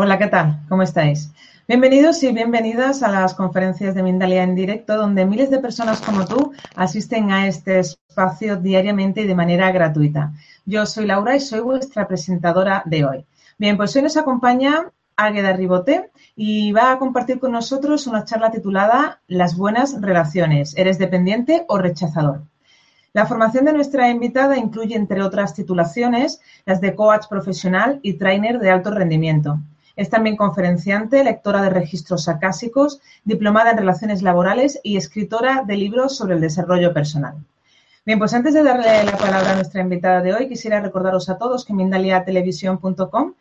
Hola, ¿qué tal? ¿Cómo estáis? Bienvenidos y bienvenidas a las conferencias de Mindalia en directo, donde miles de personas como tú asisten a este espacio diariamente y de manera gratuita. Yo soy Laura y soy vuestra presentadora de hoy. Bien, pues hoy nos acompaña Águeda Ribote y va a compartir con nosotros una charla titulada Las buenas relaciones. ¿Eres dependiente o rechazador? La formación de nuestra invitada incluye, entre otras titulaciones, las de coach profesional y trainer de alto rendimiento. Es también conferenciante, lectora de registros acásicos, diplomada en relaciones laborales y escritora de libros sobre el desarrollo personal. Bien, pues antes de darle la palabra a nuestra invitada de hoy, quisiera recordaros a todos que en mindaliatelevisión.com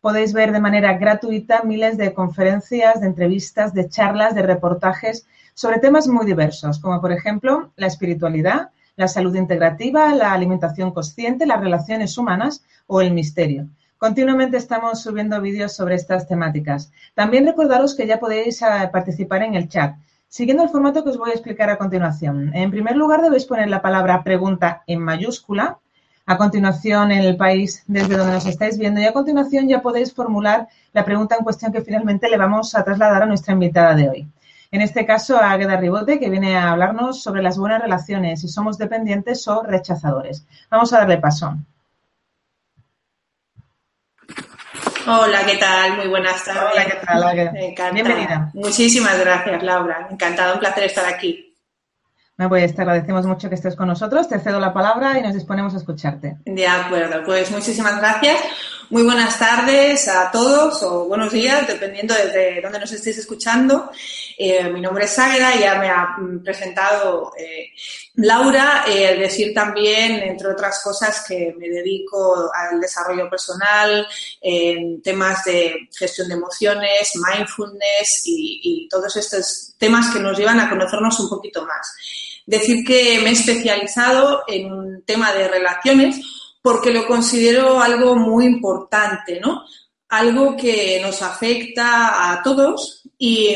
podéis ver de manera gratuita miles de conferencias, de entrevistas, de charlas, de reportajes sobre temas muy diversos, como por ejemplo la espiritualidad, la salud integrativa, la alimentación consciente, las relaciones humanas o el misterio. Continuamente estamos subiendo vídeos sobre estas temáticas. También recordaros que ya podéis eh, participar en el chat, siguiendo el formato que os voy a explicar a continuación. En primer lugar, debéis poner la palabra pregunta en mayúscula, a continuación el país desde donde nos estáis viendo y a continuación ya podéis formular la pregunta en cuestión que finalmente le vamos a trasladar a nuestra invitada de hoy. En este caso, a Agueda Ribote, que viene a hablarnos sobre las buenas relaciones, si somos dependientes o rechazadores. Vamos a darle paso. Hola, ¿qué tal? Muy buenas tardes. Hola, ¿qué tal? Bienvenida. Muchísimas gracias, Laura. Encantado, un placer estar aquí. Pues te agradecemos mucho que estés con nosotros. Te cedo la palabra y nos disponemos a escucharte. De acuerdo, pues muchísimas gracias. Muy buenas tardes a todos o buenos días, dependiendo desde dónde nos estéis escuchando. Eh, mi nombre es Águeda, ya me ha presentado eh, Laura. Eh, decir también, entre otras cosas, que me dedico al desarrollo personal, en temas de gestión de emociones, mindfulness y, y todos estos temas que nos llevan a conocernos un poquito más. Decir que me he especializado en un tema de relaciones porque lo considero algo muy importante, ¿no? Algo que nos afecta a todos y,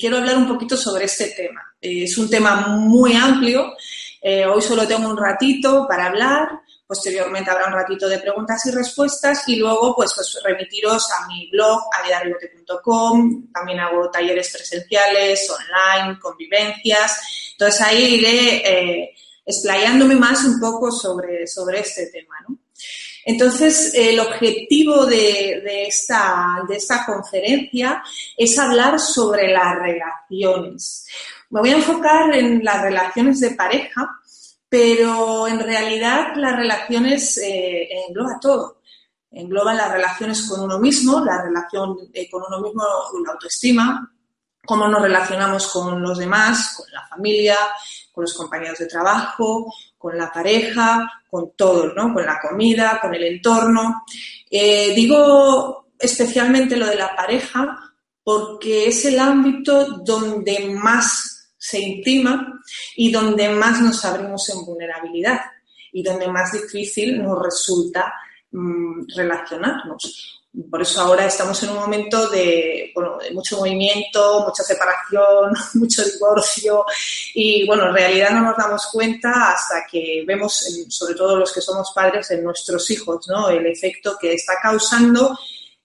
quiero hablar un poquito sobre este tema. Es un tema muy amplio. Eh, hoy solo tengo un ratito para hablar. Posteriormente habrá un ratito de preguntas y respuestas y luego pues, pues remitiros a mi blog alidariote.com. También hago talleres presenciales, online, convivencias. Entonces ahí iré eh, explayándome más un poco sobre, sobre este tema. Entonces, el objetivo de, esta, de esta conferencia es hablar sobre las relaciones. Me voy a enfocar en las relaciones de pareja, pero en realidad las relaciones eh, engloba todo. Engloba las relaciones con uno mismo, la relación eh, con uno mismo, la autoestima, cómo nos relacionamos con los demás, con la familia, con los compañeros de trabajo, con la pareja, con todo, ¿no? Con la comida, con el entorno. Eh, digo especialmente lo de la pareja porque es el ámbito donde más se intima y donde más nos abrimos en vulnerabilidad y donde más difícil nos resulta mm, relacionarnos. Por eso ahora estamos en un momento de, mucho movimiento, mucha separación, mucho divorcio. Y bueno, en realidad no nos damos cuenta hasta que vemos, sobre todo los que somos padres, en nuestros hijos, ¿no? El efecto que está causando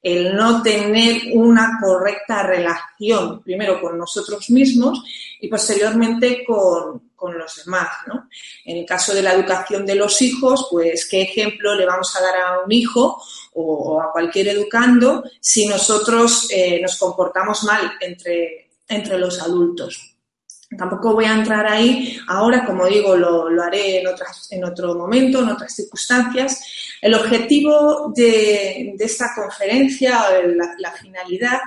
el no tener una correcta relación, primero con nosotros mismos y posteriormente con, los demás, En el caso de la educación de los hijos, pues qué ejemplo le vamos a dar a un hijo o, a cualquier educando si nosotros eh, nos comportamos mal entre, entre los adultos. Tampoco voy a entrar ahí ahora, como digo, lo, haré en, otras, en otro momento, en otras circunstancias. El objetivo de, esta conferencia, la, finalidad,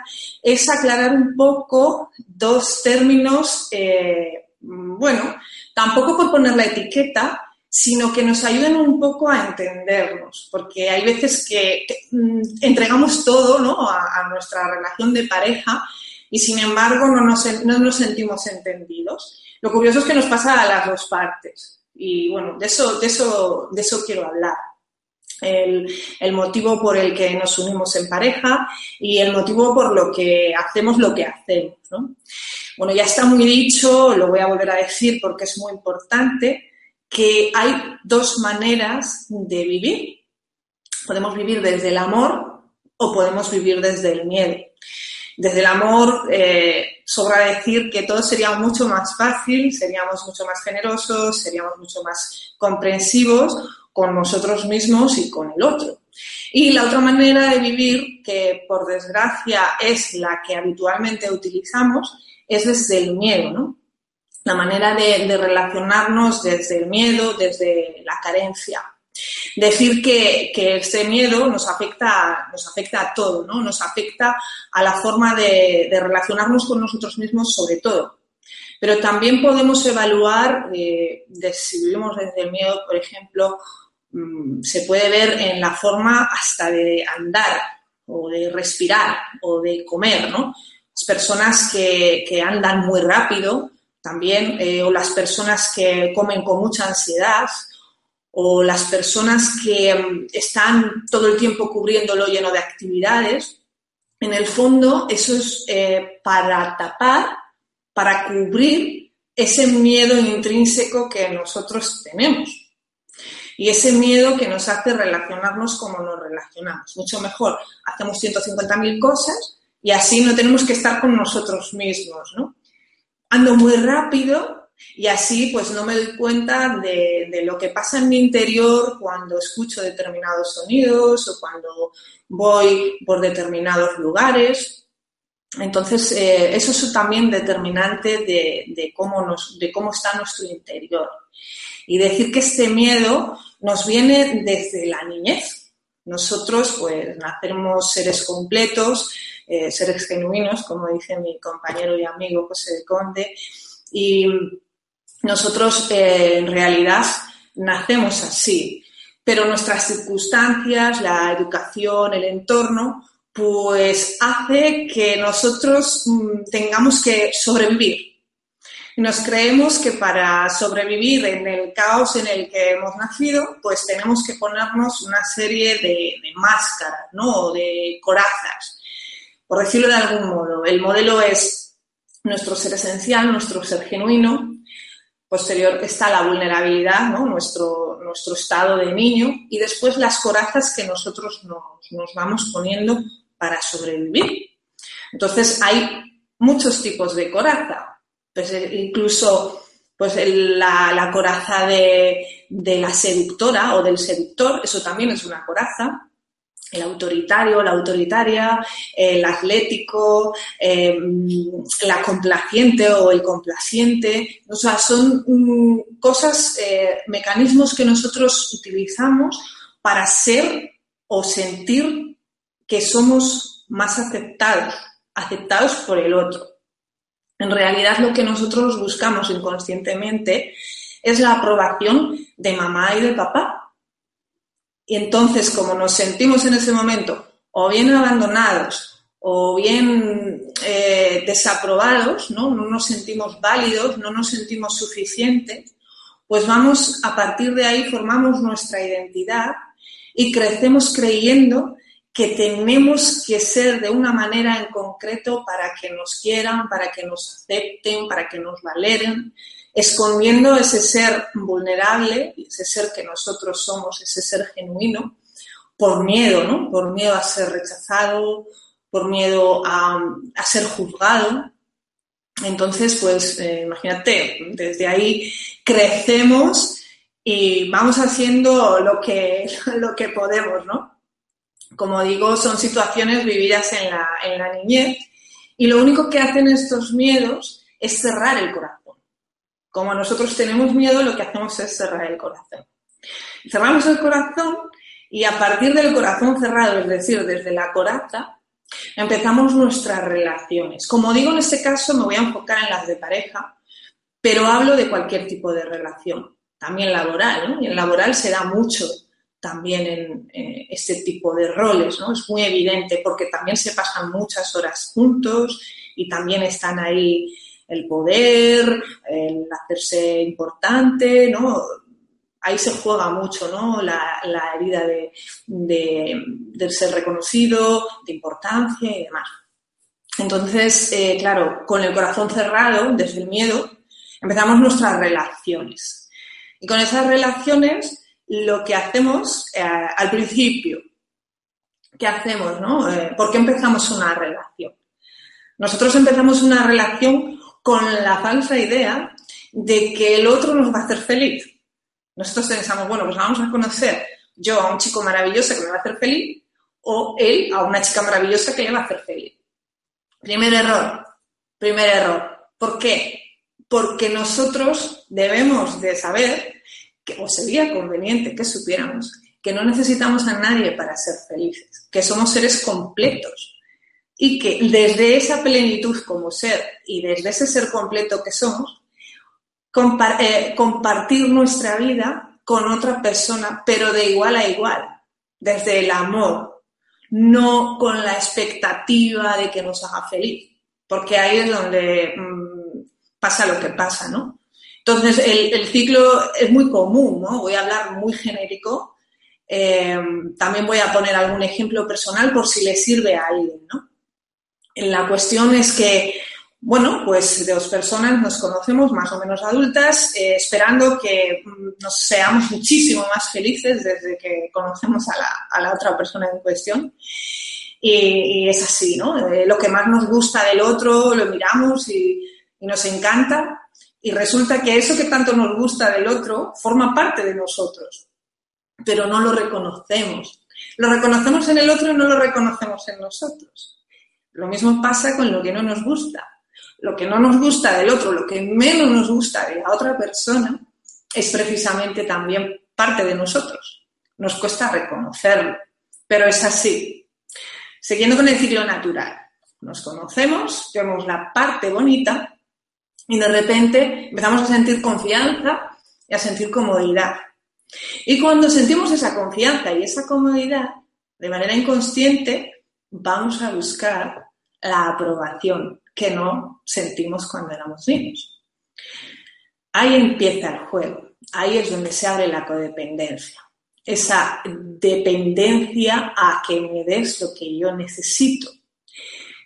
es aclarar un poco dos términos, eh, bueno, tampoco por poner la etiqueta, sino que nos ayuden un poco a entendernos, porque hay veces que, mm, entregamos todo ¿no? a nuestra relación de pareja y sin embargo no nos, no nos sentimos entendidos. Lo curioso es que nos pasa a las dos partes y bueno, de eso, de eso, de eso quiero hablar. El, el, motivo por el que nos unimos en pareja y el motivo por lo que hacemos lo que hacemos. ¿no? Bueno, ya está muy dicho, lo voy a volver a decir porque es muy importante, que hay dos maneras de vivir. Podemos vivir desde el amor o podemos vivir desde el miedo. Desde el amor, eh, sobra decir que todo sería mucho más fácil, seríamos mucho más generosos, seríamos mucho más comprensivos con nosotros mismos y con el otro. Y la otra manera de vivir, que por desgracia es la que habitualmente utilizamos, es desde el miedo, ¿no? La manera de, relacionarnos desde el miedo, desde la carencia. Decir que, que este miedo nos afecta, nos afecta a todo, ¿no? Nos afecta a la forma de, relacionarnos con nosotros mismos sobre todo. Pero también podemos evaluar eh, si vivimos desde el miedo, por ejemplo, mm, se puede ver en la forma hasta de andar o de respirar o de comer, ¿no? Las personas que andan muy rápido también, eh, o las personas que comen con mucha ansiedad, o las personas que mm, están todo el tiempo cubriéndolo lleno de actividades, en el fondo eso es eh, para tapar, para cubrir ese miedo intrínseco que nosotros tenemos. Y ese miedo que nos hace relacionarnos como nos relacionamos. Mucho mejor, hacemos 150.000 cosas y así no tenemos que estar con nosotros mismos, ¿no? Ando muy rápido y así pues no me doy cuenta de, lo que pasa en mi interior cuando escucho determinados sonidos o cuando voy por determinados lugares. Entonces, eh, eso es también determinante de, cómo nos, de cómo está nuestro interior. Y decir que este miedo nos viene desde la niñez. Nosotros, pues, nacemos seres completos, eh, seres genuinos, como dice mi compañero y amigo José de Conde, y nosotros eh, en realidad nacemos así, pero nuestras circunstancias, la educación, el entorno, pues hace que nosotros mm, tengamos que sobrevivir. Nos creemos que para sobrevivir en el caos en el que hemos nacido, pues tenemos que ponernos una serie de, de máscaras, ¿no? de corazas, por decirlo de algún modo. El modelo es nuestro ser esencial, nuestro ser genuino, Posterior está la vulnerabilidad, nuestro, nuestro estado de niño y después las corazas que nosotros nos, vamos poniendo para sobrevivir. Entonces hay muchos tipos de coraza, pues eh, incluso pues la, la coraza de, de, la seductora o del seductor, eso también es una coraza el autoritario, la autoritaria, el atlético, em, la complaciente o el complaciente. O sea, son mm, cosas, eh, mecanismos que nosotros utilizamos para ser o sentir que somos más aceptados, aceptados por el otro. En realidad lo que nosotros buscamos inconscientemente es la aprobación de mamá y de papá y entonces, como nos sentimos en ese momento o bien abandonados o bien eh, desaprobados, ¿no? no nos sentimos válidos, no nos sentimos suficientes, pues vamos, a partir de ahí formamos nuestra identidad y crecemos creyendo que tenemos que ser de una manera en concreto para que nos quieran, para que nos acepten, para que nos valeren, escondiendo ese ser vulnerable, ese ser que nosotros somos, ese ser genuino, por miedo, ¿no? Por miedo a ser rechazado, por miedo a, ser juzgado. Entonces, pues eh, imagínate, desde ahí crecemos y vamos haciendo lo que, lo que podemos, ¿no? Como digo, son situaciones vividas en la, en la niñez y lo único que hacen estos miedos es cerrar el corazón. Como nosotros tenemos miedo, lo que hacemos es cerrar el corazón. Cerramos el corazón y a partir del corazón cerrado, es decir, desde la coraza, empezamos nuestras relaciones. Como digo, en este caso me voy a enfocar en las de pareja, pero hablo de cualquier tipo de relación, también laboral, ¿no? Y en laboral se da mucho también en eh, este tipo de roles, ¿no? Es muy evidente porque también se pasan muchas horas juntos y también están ahí el poder, el hacerse importante, ¿no? Ahí se juega mucho, ¿no? La, herida de, de, ser reconocido, de importancia y demás. Entonces, eh, claro, con el corazón cerrado, desde el miedo, empezamos nuestras relaciones. Y con esas relaciones lo que hacemos eh, al principio. ¿Qué hacemos? No? Eh, ¿Por qué empezamos una relación? Nosotros empezamos una relación con la falsa idea de que el otro nos va a hacer feliz. Nosotros pensamos, bueno, pues vamos a conocer yo a un chico maravilloso que me va a hacer feliz o él a una chica maravillosa que le va a hacer feliz. Primer error, primer error. ¿Por qué? Porque nosotros debemos de saber que, o sería conveniente que supiéramos que no necesitamos a nadie para ser felices, que somos seres completos y que desde esa plenitud como ser y desde ese ser completo que somos, eh, compartir nuestra vida con otra persona, pero de igual a igual, desde el amor, no con la expectativa de que nos haga feliz, porque ahí es donde mm, pasa lo que pasa, ¿no? Entonces, el, ciclo es muy común, ¿no? Voy a hablar muy genérico. Eh, también voy a poner algún ejemplo personal por si le sirve a alguien, ¿no? La cuestión es que, bueno, pues dos personas nos conocemos más o menos adultas, eh, esperando que mm, nos seamos muchísimo más felices desde que conocemos a la, otra persona en cuestión. Y, es así, ¿no? Eh, lo que más nos gusta del otro lo miramos y nos encanta y resulta que eso que tanto nos gusta del otro forma parte de nosotros, pero no lo reconocemos. Lo reconocemos en el otro y no lo reconocemos en nosotros. Lo mismo pasa con lo que no nos gusta. Lo que no nos gusta del otro, lo que menos nos gusta de la otra persona, es precisamente también parte de nosotros. Nos cuesta reconocerlo, pero es así. Siguiendo con el ciclo natural, nos conocemos, vemos la parte bonita y de repente empezamos a sentir confianza y a sentir comodidad. Y cuando sentimos esa confianza y esa comodidad, de manera inconsciente, vamos a buscar la aprobación que no sentimos cuando éramos niños. Ahí empieza el juego, ahí es donde se abre la codependencia, esa dependencia a que me des lo que yo necesito,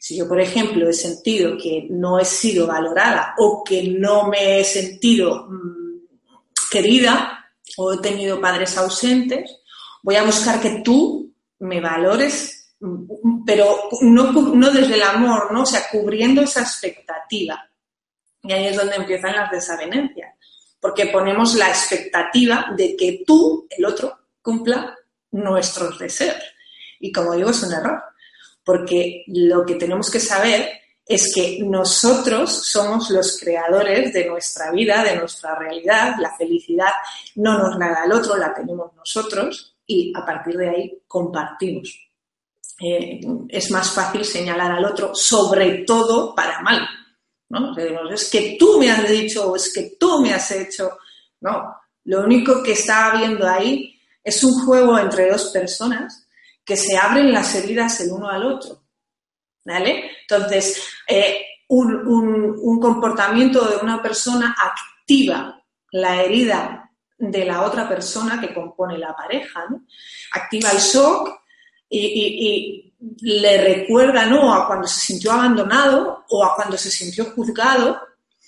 si yo, por ejemplo, he sentido que no he sido valorada o que no me he sentido mm, querida o he tenido padres ausentes, voy a buscar que tú me valores, pero no, no desde el amor, ¿no? O sea, cubriendo esa expectativa. Y ahí es donde empiezan las desavenencias, porque ponemos la expectativa de que tú, el otro, cumpla nuestros deseos. Y como digo, es un error porque lo que tenemos que saber es que nosotros somos los creadores de nuestra vida, de nuestra realidad, la felicidad no nos la da el otro, la tenemos nosotros y a partir de ahí compartimos. Eh, es más fácil señalar al otro, sobre todo para mal. ¿no? es que tú me has dicho o es que tú me has hecho. No, lo único que está habiendo ahí es un juego entre dos personas que se abren las heridas el uno al otro. ¿Vale? Entonces, eh, un, comportamiento de una persona activa la herida de la otra persona que compone la pareja. Activa el shock y, le recuerda, ¿no? A cuando se sintió abandonado o a cuando se sintió juzgado.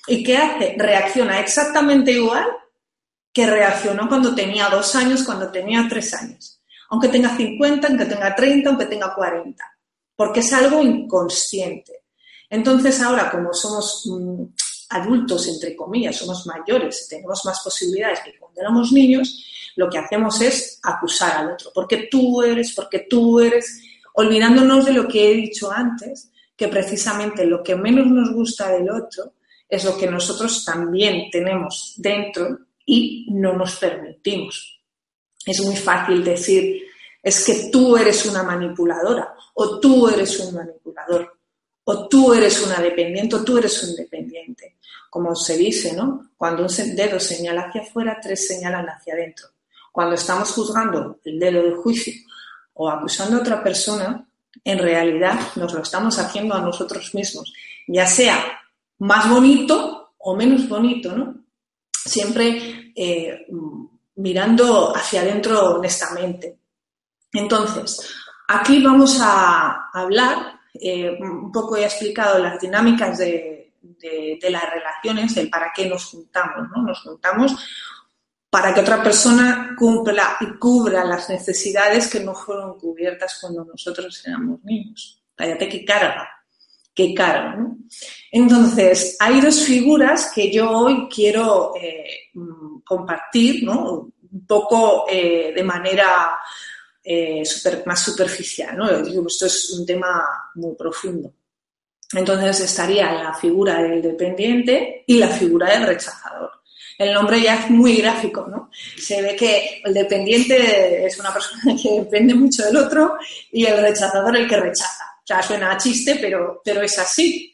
¿Y qué hace? Reacciona exactamente igual que reaccionó cuando tenía dos años, cuando tenía tres años aunque tenga 50, aunque tenga 30, aunque tenga 40, porque es algo inconsciente. Entonces ahora, como somos mm, adultos, entre comillas, somos mayores, tenemos más posibilidades que cuando éramos niños, lo que hacemos es acusar al otro, porque tú eres, porque tú eres, olvidándonos de lo que he dicho antes, que precisamente lo que menos nos gusta del otro es lo que nosotros también tenemos dentro y no nos permitimos. Es muy fácil decir, es que tú eres una manipuladora o tú eres un manipulador o tú eres una dependiente o tú eres un dependiente. Como se dice, ¿no? Cuando un dedo señala hacia afuera, tres señalan hacia adentro. Cuando estamos juzgando el dedo de juicio o acusando a otra persona, en realidad nos lo estamos haciendo a nosotros mismos, ya sea más bonito o menos bonito, ¿no? Siempre eh, mirando hacia adentro honestamente. Entonces, aquí vamos a hablar, eh, un poco he explicado las dinámicas de, de, las relaciones, el para qué nos juntamos, ¿no? Nos juntamos para que otra persona cumpla y cubra las necesidades que no fueron cubiertas cuando nosotros éramos niños. Cállate qué carga, qué carga. ¿no? Entonces, hay dos figuras que yo hoy quiero eh, compartir, ¿no? Un poco eh, de manera eh, más superficial, ¿no? Digo, esto es un tema muy profundo. Entonces estaría la figura del dependiente y la figura del rechazador el nombre ya es muy gráfico, ¿no? Se ve que el dependiente es una persona que depende mucho del otro y el rechazador el que rechaza. O sea, suena a chiste, pero, pero es así.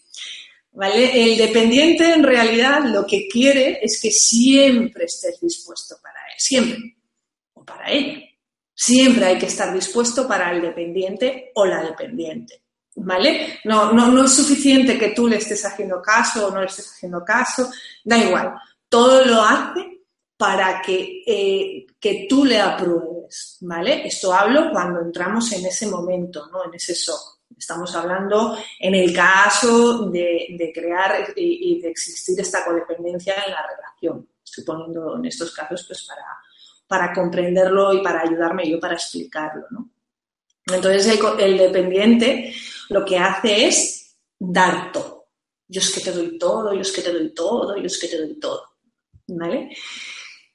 ¿Vale? El dependiente en realidad lo que quiere es que siempre estés dispuesto para él, siempre, o para ella. Siempre hay que estar dispuesto para el dependiente o la dependiente. ¿Vale? No, no, no es suficiente que tú le estés haciendo caso o no le estés haciendo caso, da igual todo lo hace para que, eh, que tú le apruebes, ¿vale? Esto hablo cuando entramos en ese momento, ¿no? En ese shock. Estamos hablando en el caso de, crear y, de existir esta codependencia en la relación. Estoy poniendo en estos casos pues para, para comprenderlo y para ayudarme yo para explicarlo, ¿no? Entonces el, dependiente lo que hace es dar todo. Yo es que te doy todo, yo es que te doy todo, yo es que te doy todo. ¿vale?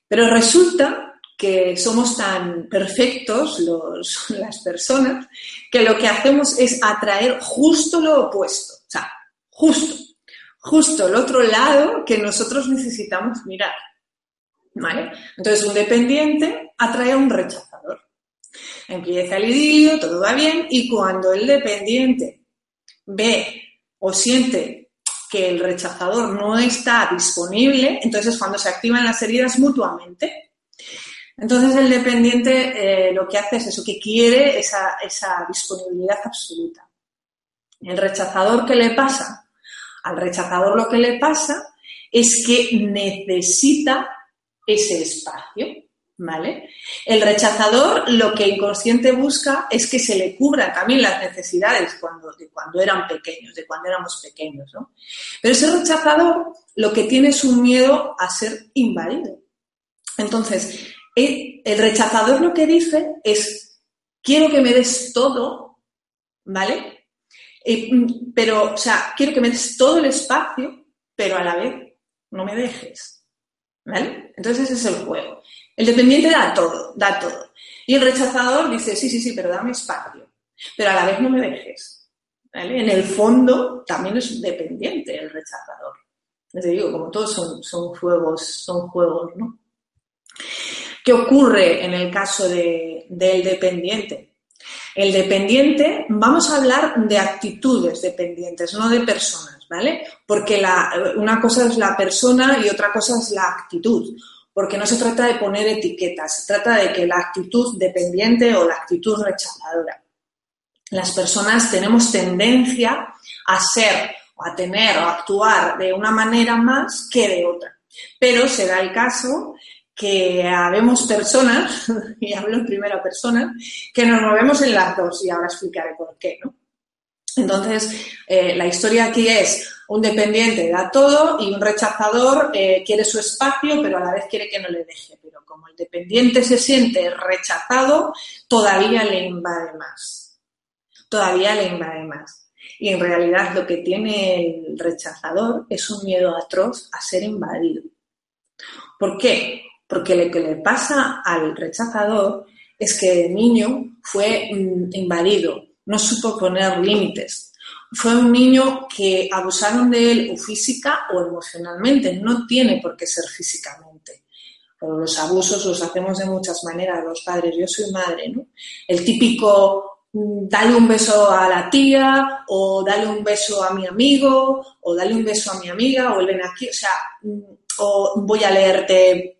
Pero resulta que somos tan perfectos las personas que lo que hacemos es atraer justo lo opuesto, o sea, justo, justo el otro lado que nosotros necesitamos mirar. ¿Vale? Entonces, un dependiente atrae un rechazador. Empieza el idilio, todo va bien, y cuando el dependiente ve o siente que el rechazador no está disponible, entonces cuando se activan las heridas mutuamente. Entonces el dependiente eh, lo que hace es eso, que quiere esa, esa disponibilidad absoluta. El rechazador, ¿qué le pasa? Al rechazador lo que le pasa es que necesita ese espacio. ¿Vale? El rechazador lo que inconsciente busca es que se le cubran también las necesidades cuando, de cuando eran pequeños, de cuando éramos pequeños, ¿no? Pero ese rechazador lo que tiene es un miedo a ser invadido. Entonces, el, rechazador lo que dice es, quiero que me des todo, ¿vale? Mm, pero, o sea, quiero que me des todo el espacio, pero a la vez no me dejes, ¿vale? Entonces ese es el juego. El dependiente da todo, da todo. Y el rechazador dice, sí, sí, sí, pero dame espacio. Pero a la vez no me dejes. En el fondo también es dependiente el rechazador. Les digo, como todos son, juegos, son juegos, ¿no? ¿Qué ocurre en el caso del dependiente? El dependiente, vamos a hablar de actitudes dependientes, no de personas, ¿vale? Porque una cosa es la persona y otra cosa es la actitud porque no se trata de poner etiquetas, se trata de que la actitud dependiente o la actitud rechazadora. Las personas tenemos tendencia a ser o a tener o a actuar de una manera más que de otra. Pero se da el caso que habemos personas, y hablo en primera persona, que nos movemos en las dos y ahora explicaré por qué, ¿no? Entonces, eh, la historia aquí es un dependiente da todo y un rechazador eh, quiere su espacio, pero a la vez quiere que no le deje. Pero como el dependiente se siente rechazado, todavía le invade más. Todavía le invade más. Y en realidad lo que tiene el rechazador es un miedo atroz a ser invadido. ¿Por qué? Porque lo que le pasa al rechazador es que el niño fue mm, invadido, no supo poner límites. Fue un niño que abusaron de él o física o emocionalmente, no tiene por qué ser físicamente. Pero los abusos los hacemos de muchas maneras los padres. Yo soy madre, ¿no? El típico mm, dale un beso a la tía o dale un beso a mi amigo o dale un beso a mi amiga o ven aquí, o sea, mm, o voy a leerte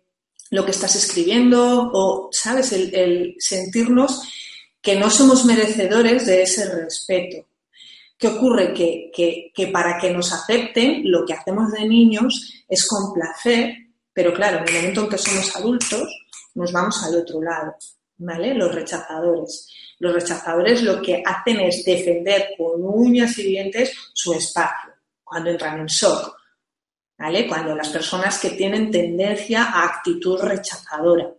lo que estás escribiendo o, ¿sabes? El, sentirnos que no somos merecedores de ese respeto. ¿Qué ocurre? Que, que, para que nos acepten, lo que hacemos de niños es complacer, pero claro, en el momento en que somos adultos, nos vamos al otro lado, ¿vale? Los rechazadores. Los rechazadores lo que hacen es defender con uñas y dientes su espacio cuando entran en shock ¿vale? Cuando las personas que tienen tendencia a actitud rechazadora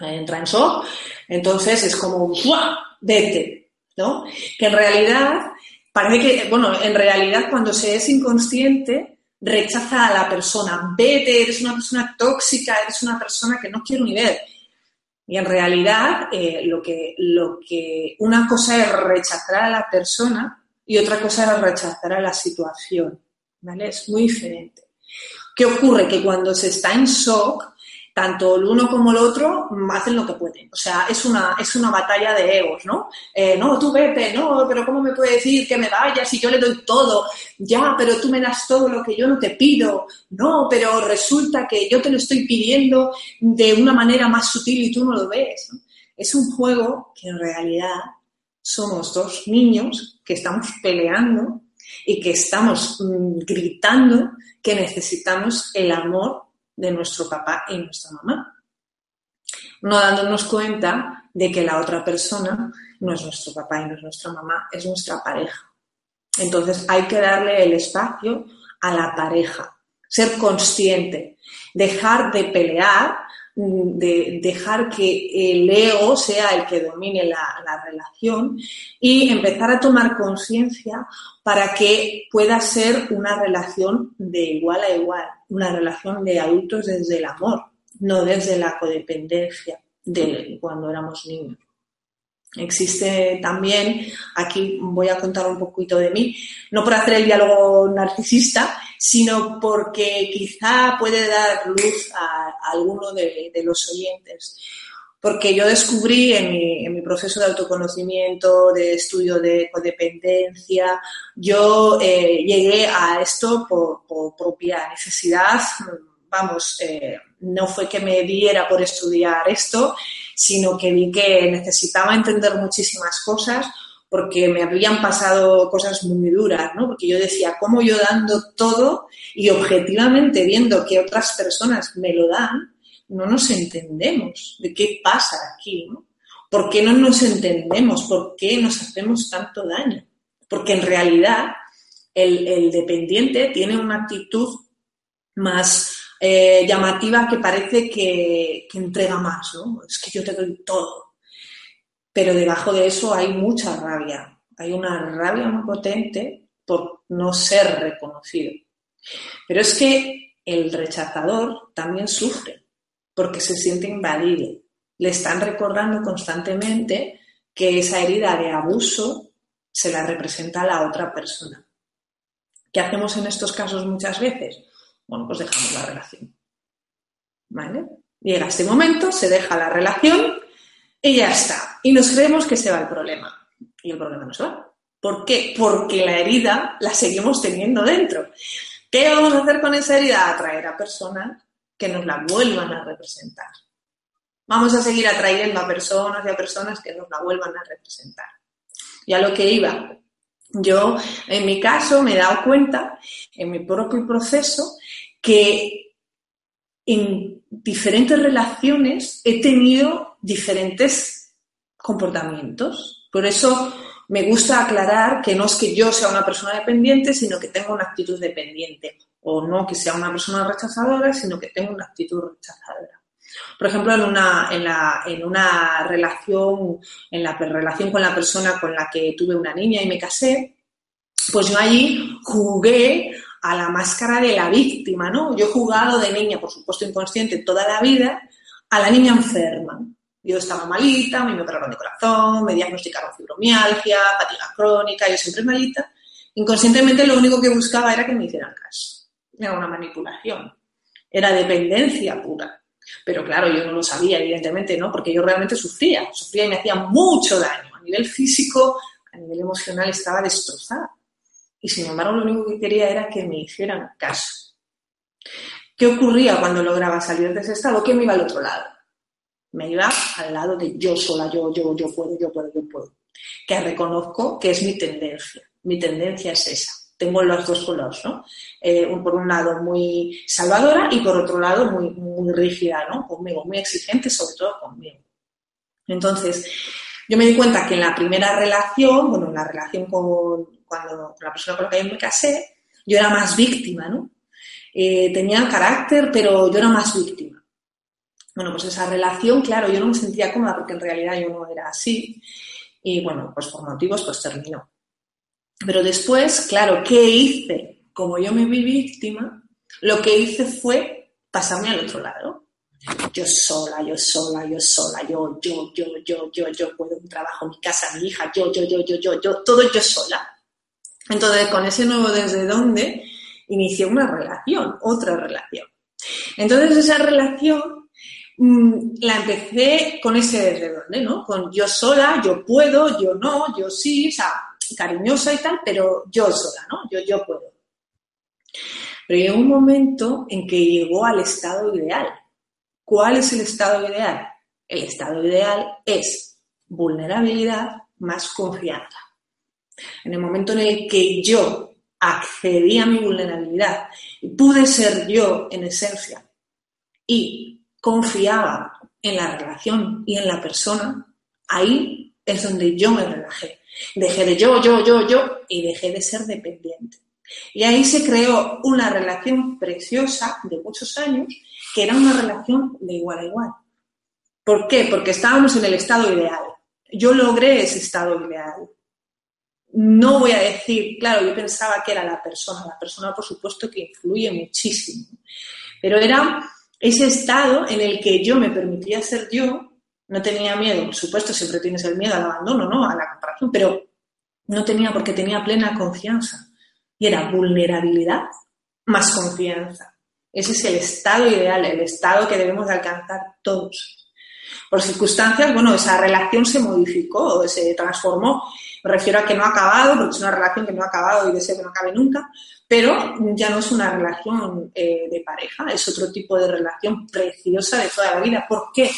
entran en shock, entonces es como, ¡buah! Vete, ¿no? Que en realidad, parece que, bueno, en realidad cuando se es inconsciente, rechaza a la persona, vete, eres una persona tóxica, eres una persona que no quiero ni ver. Y en realidad, eh, lo, que, lo que una cosa es rechazar a la persona y otra cosa es rechazar a la situación. ¿vale? Es muy diferente. ¿Qué ocurre? Que cuando se está en shock, tanto el uno como el otro hacen lo que pueden. O sea, es una, es una batalla de egos, ¿no? Eh, no, tú vete, no, pero ¿cómo me puede decir que me vaya si yo le doy todo? Ya, pero tú me das todo lo que yo no te pido. No, pero resulta que yo te lo estoy pidiendo de una manera más sutil y tú no lo ves. Es un juego que en realidad somos dos niños que estamos peleando y que estamos mm, gritando que necesitamos el amor de nuestro papá y nuestra mamá, no dándonos cuenta de que la otra persona no es nuestro papá y no es nuestra mamá, es nuestra pareja. Entonces hay que darle el espacio a la pareja, ser consciente, dejar de pelear de dejar que el ego sea el que domine la, relación y empezar a tomar conciencia para que pueda ser una relación de igual a igual, una relación de adultos desde el amor, no desde la codependencia de cuando éramos niños. Existe también, aquí voy a contar un poquito de mí, no por hacer el diálogo narcisista, sino porque quizá puede dar luz a, alguno de, los oyentes. Porque yo descubrí en mi, proceso de autoconocimiento, de estudio de codependencia, yo eh, llegué a esto por, propia necesidad, vamos, eh, no fue que me diera por estudiar esto, sino que vi que necesitaba entender muchísimas cosas porque me habían pasado cosas muy duras, ¿no? Porque yo decía, ¿cómo yo dando todo y objetivamente viendo que otras personas me lo dan, no nos entendemos de qué pasa aquí, ¿no? ¿Por qué no nos entendemos? ¿Por qué nos hacemos tanto daño? Porque en realidad el, dependiente tiene una actitud más eh, llamativa que parece que, que entrega más, ¿no? Es que yo te doy todo pero debajo de eso hay mucha rabia, hay una rabia muy potente por no ser reconocido. Pero es que el rechazador también sufre porque se siente invadido. Le están recordando constantemente que esa herida de abuso se la representa a la otra persona. ¿Qué hacemos en estos casos muchas veces? Bueno, pues dejamos la relación. ¿Vale? Llega este momento, se deja la relación y ya está. Y nos creemos que se va el problema. Y el problema no se va. ¿Por qué? Porque la herida la seguimos teniendo dentro. ¿Qué vamos a hacer con esa herida? Atraer a personas que nos la vuelvan a representar. Vamos a seguir atrayendo a personas y a personas que nos la vuelvan a representar. Y a lo que iba, yo en mi caso me he dado cuenta en mi propio proceso que en diferentes relaciones he tenido diferentes comportamientos. Por eso me gusta aclarar que no es que yo sea una persona dependiente, sino que tengo una actitud dependiente. O no que sea una persona rechazadora, sino que tengo una actitud rechazadora. Por ejemplo, en una, en, la, en una relación, en la relación con la persona con la que tuve una niña y me casé, Pues yo allí jugué a la máscara de la víctima, ¿no? Yo he jugado de niña, por supuesto inconsciente, toda la vida, a la niña enferma. Yo estaba malita, me operaron de corazón, me diagnosticaron fibromialgia, fatiga crónica, yo siempre malita. Inconscientemente lo único que buscaba era que me hicieran caso. Era una manipulación. Era dependencia pura. Pero claro, yo no lo sabía, evidentemente, ¿no? Porque yo realmente sufría, sufría y me hacía mucho daño. A nivel físico, a nivel emocional estaba destrozada. Y sin embargo, lo único que quería era que me hicieran caso. ¿Qué ocurría cuando lograba salir de ese estado? Que me iba al otro lado. Me iba al lado de yo sola, yo, yo, yo puedo, yo puedo, yo puedo. Que reconozco que es mi tendencia. Mi tendencia es esa. Tengo los dos colores, ¿no? Eh, por un lado muy salvadora y por otro lado muy, rígida, ¿no? Conmigo, muy exigente, sobre todo conmigo. Entonces, yo me di cuenta que en la primera relación, bueno, en la relación con, cuando, la persona con la que yo me casé, yo era más víctima, ¿no? Eh, tenía carácter, pero yo era más víctima. Bueno, pues esa relación, claro, yo no me sentía cómoda porque en realidad yo no era así. Y bueno, pues por motivos, pues terminó. Pero después, claro, ¿qué hice? Como yo me vi víctima, lo que hice fue pasarme al otro lado. Yo sola, yo sola, yo sola, yo, yo, yo, yo, yo, yo puedo un trabajo, mi casa, mi hija, yo, yo, yo, yo, yo, yo, todo yo sola. Entonces, con ese nuevo desde dónde, inicié una relación, otra relación. Entonces, esa relación mm, la empecé con ese desde dónde, ¿no? Con yo sola, yo puedo, yo no, yo sí, o sea, cariñosa y tal, pero yo sola, ¿no? Yo, yo puedo. Pero llegó un momento en que llegó al estado ideal. ¿Cuál es el estado ideal? El estado ideal es vulnerabilidad más confianza. En el momento en el que yo accedí a mi vulnerabilidad y pude ser yo en esencia y confiaba en la relación y en la persona, ahí es donde yo me relajé. Dejé de yo, yo, yo, yo y dejé de ser dependiente. Y ahí se creó una relación preciosa de muchos años que era una relación de igual a igual. ¿Por qué? Porque estábamos en el estado ideal. Yo logré ese estado ideal no voy a decir, claro, yo pensaba que era la persona, la persona por supuesto que influye muchísimo, pero era ese estado en el que yo me permitía ser yo, no tenía miedo, por supuesto siempre tienes el miedo al abandono, ¿no? A la comparación, pero no tenía porque tenía plena confianza y era vulnerabilidad más confianza. Ese es el estado ideal, el estado que debemos alcanzar todos. Por circunstancias, bueno, esa relación se modificó, se transformó me refiero a que no ha acabado, porque es una relación que no ha acabado y deseo que no acabe nunca, pero ya no es una relación eh, de pareja, es otro tipo de relación preciosa de toda la vida. ¿Por qué?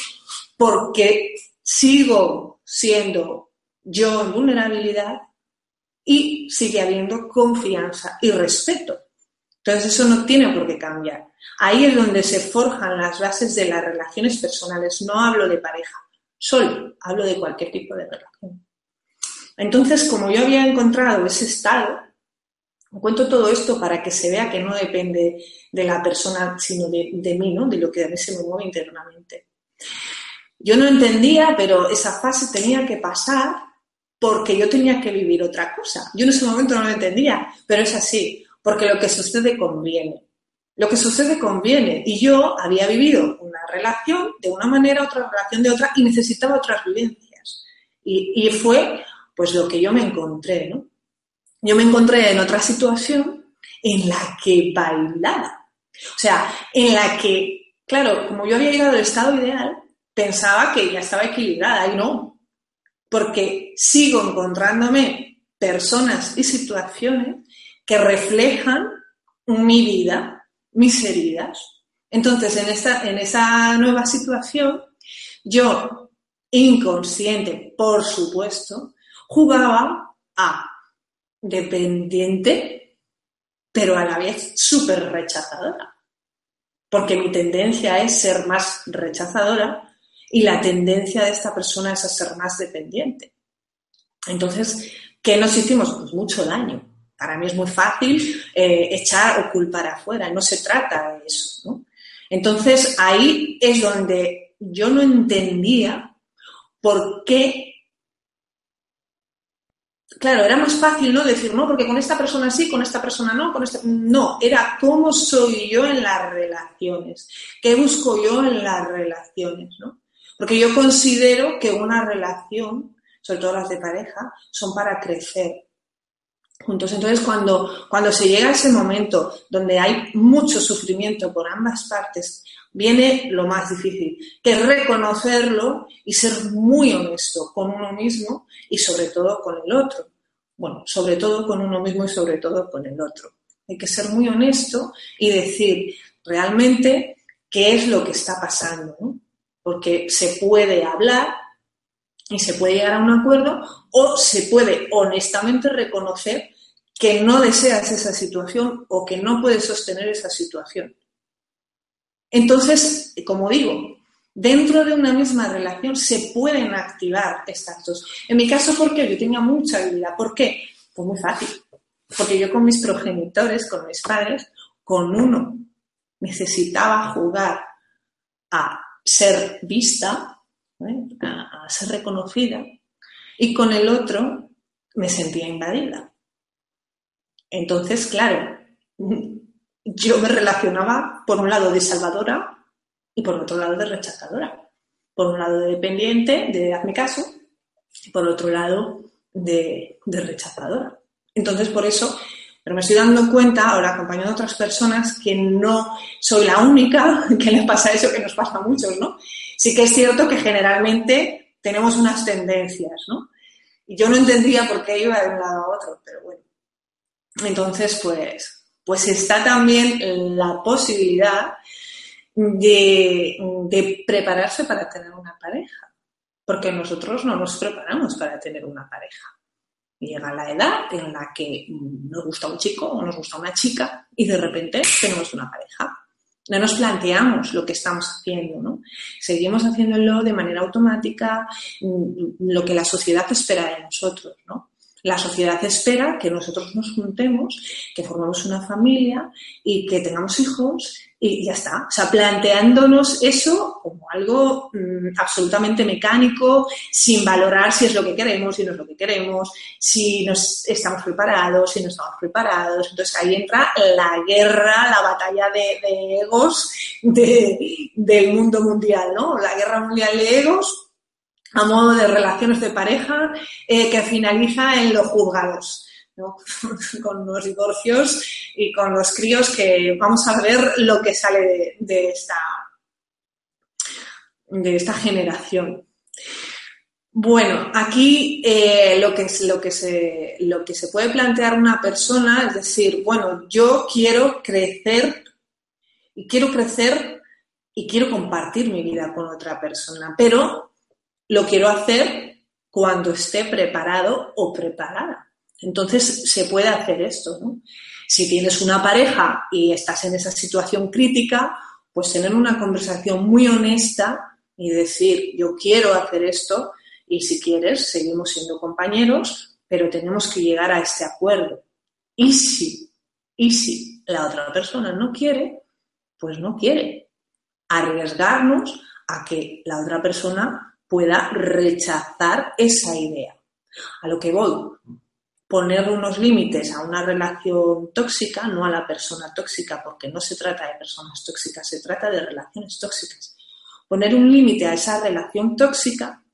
Porque sigo siendo yo en vulnerabilidad y sigue habiendo confianza y respeto. Entonces eso no tiene por qué cambiar. Ahí es donde se forjan las bases de las relaciones personales. No hablo de pareja, solo hablo de cualquier tipo de relación. Entonces, como yo había encontrado ese estado, cuento todo esto para que se vea que no depende de la persona, sino de, mí, ¿no? De lo que a mí se me mueve internamente. Yo no entendía, pero esa fase tenía que pasar porque yo tenía que vivir otra cosa. Yo en ese momento no lo entendía, pero es así, porque lo que sucede conviene. Lo que sucede conviene. Y yo había vivido una relación de una manera, otra relación de otra, y necesitaba otras vivencias. Y, y fue pues lo que yo me encontré, ¿no? Yo me encontré en otra situación en la que bailaba. O sea, en la que, claro, como yo había llegado al estado ideal, pensaba que ya estaba equilibrada y no, porque sigo encontrándome personas y situaciones que reflejan mi vida, mis heridas. Entonces, en, esta, en esa nueva situación, yo, inconsciente, por supuesto, jugaba a dependiente, pero a la vez súper rechazadora. Porque mi tendencia es ser más rechazadora y la tendencia de esta persona es a ser más dependiente. Entonces, ¿qué nos hicimos? Pues mucho daño. Para mí es muy fácil eh, echar o culpar afuera, no se trata de eso. Entonces, ahí es donde yo no entendía por qué claro, era más fácil, ¿no? Decir, no, porque con esta persona sí, con esta persona no, con esta... No, era cómo soy yo en las relaciones, qué busco yo en las relaciones, ¿no? Porque yo considero que una relación, sobre todo las de pareja, son para crecer, juntos. Entonces, cuando, cuando se llega a ese momento donde hay mucho sufrimiento por ambas partes, viene lo más difícil, que reconocerlo y ser muy honesto con uno mismo y sobre todo con el otro. Bueno, sobre todo con uno mismo y sobre todo con el otro. Hay que ser muy honesto y decir realmente qué es lo que está pasando, porque se puede hablar y se puede llegar a un acuerdo o se puede honestamente reconocer que no deseas esa situación o que no puedes sostener esa situación. Entonces, como digo, dentro de una misma relación se pueden activar estas dos. En mi caso, ¿por qué? Yo tenía mucha habilidad. ¿Por qué? Pues muy fácil. Porque yo con mis progenitores, con mis padres, con uno necesitaba jugar a ser vista, ¿eh? a, ser reconocida, y con el otro me sentía invadida. Entonces, claro, yo me relacionaba por un lado de salvadora y por otro lado de rechazadora. Por un lado de dependiente, de hazme caso, y por otro lado de, de rechazadora. Entonces, por eso, pero me estoy dando cuenta, ahora acompañando a otras personas, que no soy la única que le pasa eso que nos pasa a muchos, ¿no? Sí que es cierto que generalmente tenemos unas tendencias, ¿no? Y yo no entendía por qué iba de un lado a otro, pero bueno. Entonces, pues, pues está también la posibilidad de prepararse para tener una pareja, porque nosotros no nos preparamos para tener una pareja. Llega la edad en la que nos gusta un chico o nos gusta una chica y de repente tenemos una pareja no nos planteamos lo que estamos haciendo, ¿no? Seguimos haciéndolo de manera automática, mm, lo que la sociedad espera de nosotros, ¿no? La sociedad espera que nosotros nos juntemos, que formemos una familia y que tengamos hijos y ya está. O sea, planteándonos eso como algo mm, absolutamente mecánico, sin valorar si es lo que queremos, si no es lo que queremos, si nos estamos preparados, si no estamos preparados. Entonces ahí entra la guerra, la batalla de, egos del mundo mundial, ¿no? La guerra mundial de egos a modo de relaciones de pareja eh, que finaliza en los juzgados. con los divorcios y con los críos que vamos a ver lo que sale de, esta, de esta generación. Bueno, aquí eh, lo, que, lo, que se, lo que se puede plantear una persona es decir, bueno, yo quiero crecer y quiero crecer y quiero compartir mi vida con otra persona, pero lo quiero hacer cuando esté preparado o preparada. Entonces se puede hacer esto, ¿no? Si tienes una pareja y estás en esa situación crítica, pues tener una conversación muy honesta y decir, yo quiero hacer esto y si quieres, seguimos siendo compañeros, pero tenemos que llegar a este acuerdo. Y si, y si la otra persona no quiere, pues no quiere. Arriesgarnos a que la otra persona pueda rechazar esa idea. A lo que voy, poner unos límites a una relación tóxica, no a la persona tóxica, porque no se trata de personas tóxicas, se trata de relaciones tóxicas. Poner un límite a esa relación tóxica,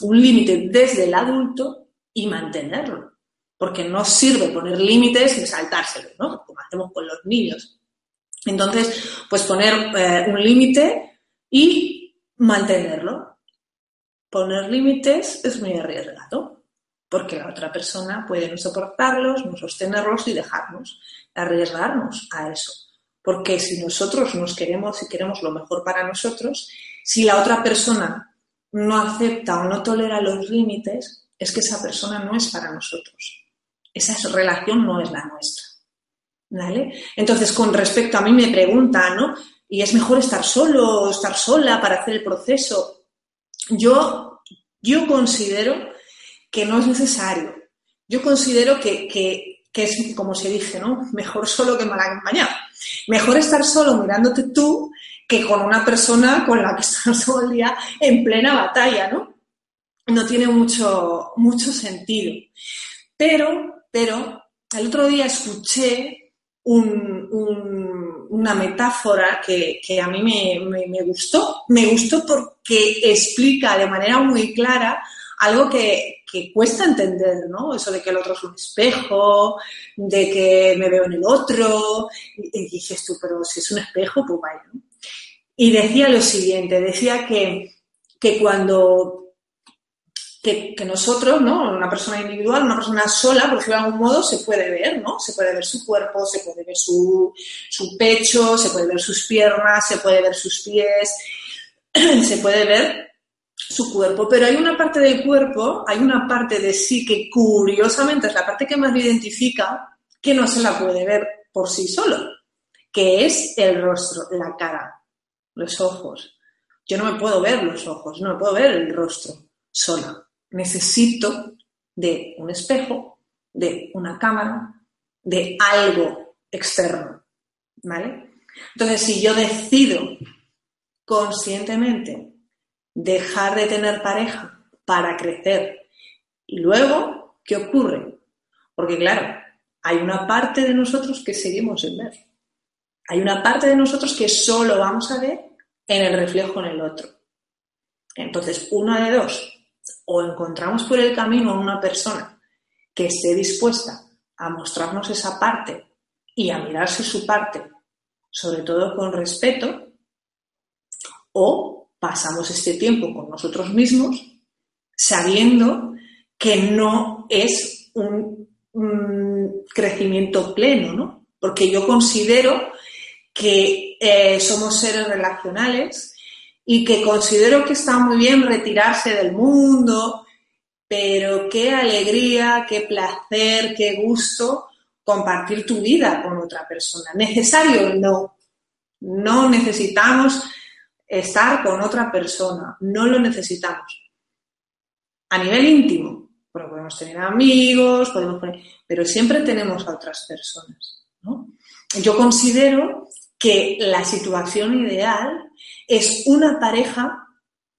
un límite desde el adulto y mantenerlo. Porque no sirve poner límites y saltárselo, ¿no? Como hacemos con los niños. Entonces, pues poner eh, un límite y mantenerlo. Poner límites es muy arriesgado porque la otra persona puede no soportarlos, no sostenerlos y dejarnos, arriesgarnos a eso. Porque si nosotros nos queremos y queremos lo mejor para nosotros, si la otra persona no acepta o no tolera los límites, es que esa persona no es para nosotros. Esa relación no es la nuestra. ¿Vale? Entonces, con respecto a mí me preguntan, ¿no? ¿Y es mejor estar solo o estar sola para hacer el proceso? Yo, yo considero que no es necesario. Yo considero que, es, como se dice, ¿no? Mejor solo que mal acompañado. Mejor estar solo mirándote tú que con una persona con la que estás todo el día en plena batalla, ¿no? No tiene mucho, mucho sentido. Pero, pero, el otro día escuché una metáfora que, a mí me, gustó. Me gustó porque explica de manera muy clara algo que, cuesta entender, ¿no? Eso de que el otro es un espejo, de que me veo en el otro. Y, dices tú, pero si es un espejo, pues vaya, Y decía lo siguiente, decía que, que cuando que, nosotros, ¿no? Una persona individual, una persona sola, por decirlo de algún modo, se puede ver, ¿no? Se puede ver su cuerpo, se puede ver su, su pecho, se puede ver sus piernas, se puede ver sus pies, se puede ver su cuerpo, pero hay una parte del cuerpo, hay una parte de sí que curiosamente es la parte que más identifica, que no se la puede ver por sí solo, que es el rostro, la cara, los ojos. Yo no me puedo ver los ojos, no me puedo ver el rostro sola necesito de un espejo, de una cámara, de algo externo, ¿vale? Entonces, si yo decido conscientemente dejar de tener pareja para crecer y luego, ¿qué ocurre? Porque claro, hay una parte de nosotros que seguimos en ver. Hay una parte de nosotros que solo vamos a ver en el reflejo en el otro. Entonces, una de dos, o encontramos por el camino a una persona que esté dispuesta a mostrarnos esa parte y a mirarse su parte, sobre todo con respeto, o pasamos este tiempo con nosotros mismos sabiendo que no es un, crecimiento pleno, ¿no? Porque yo considero que eh, somos seres relacionales y que considero que está muy bien retirarse del mundo, pero qué alegría, qué placer, qué gusto compartir tu vida con otra persona. ¿Necesario? No. No necesitamos estar con otra persona, no lo necesitamos. A nivel íntimo, podemos tener amigos, podemos pero siempre tenemos a otras personas. Yo considero que la situación ideal es una pareja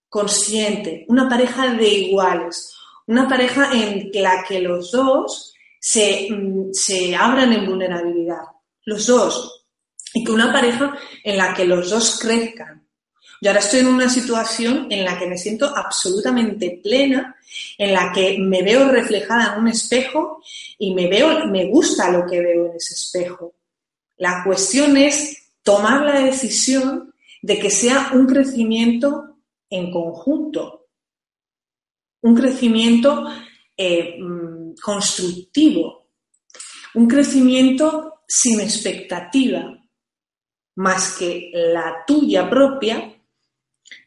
consciente, una pareja de iguales, una pareja en la que los dos se, mm, se abran en vulnerabilidad, los dos, y que una pareja en la que los dos crezcan. Yo ahora estoy en una situación en la que me siento absolutamente plena, en la que me veo reflejada en un espejo y me veo, me gusta lo que veo en ese espejo. La cuestión es tomar la decisión de que sea un crecimiento en conjunto, un crecimiento eh, mm, constructivo, un crecimiento sin expectativa, más que la tuya propia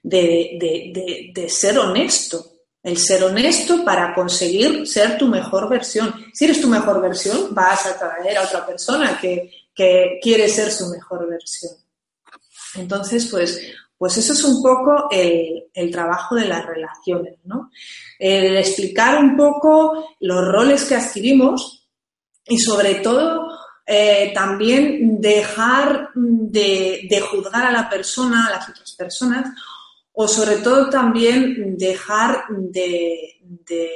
de, de, ser honesto. El ser honesto para conseguir ser tu mejor versión. Si eres tu mejor versión, vas a atraer a otra persona que, que quiere ser su mejor versión. Entonces, pues, pues eso es un poco el, trabajo de las relaciones, ¿no? El explicar un poco los roles que adquirimos y sobre todo eh, también dejar de, juzgar a la persona, a las otras personas, o sobre todo también dejar de, de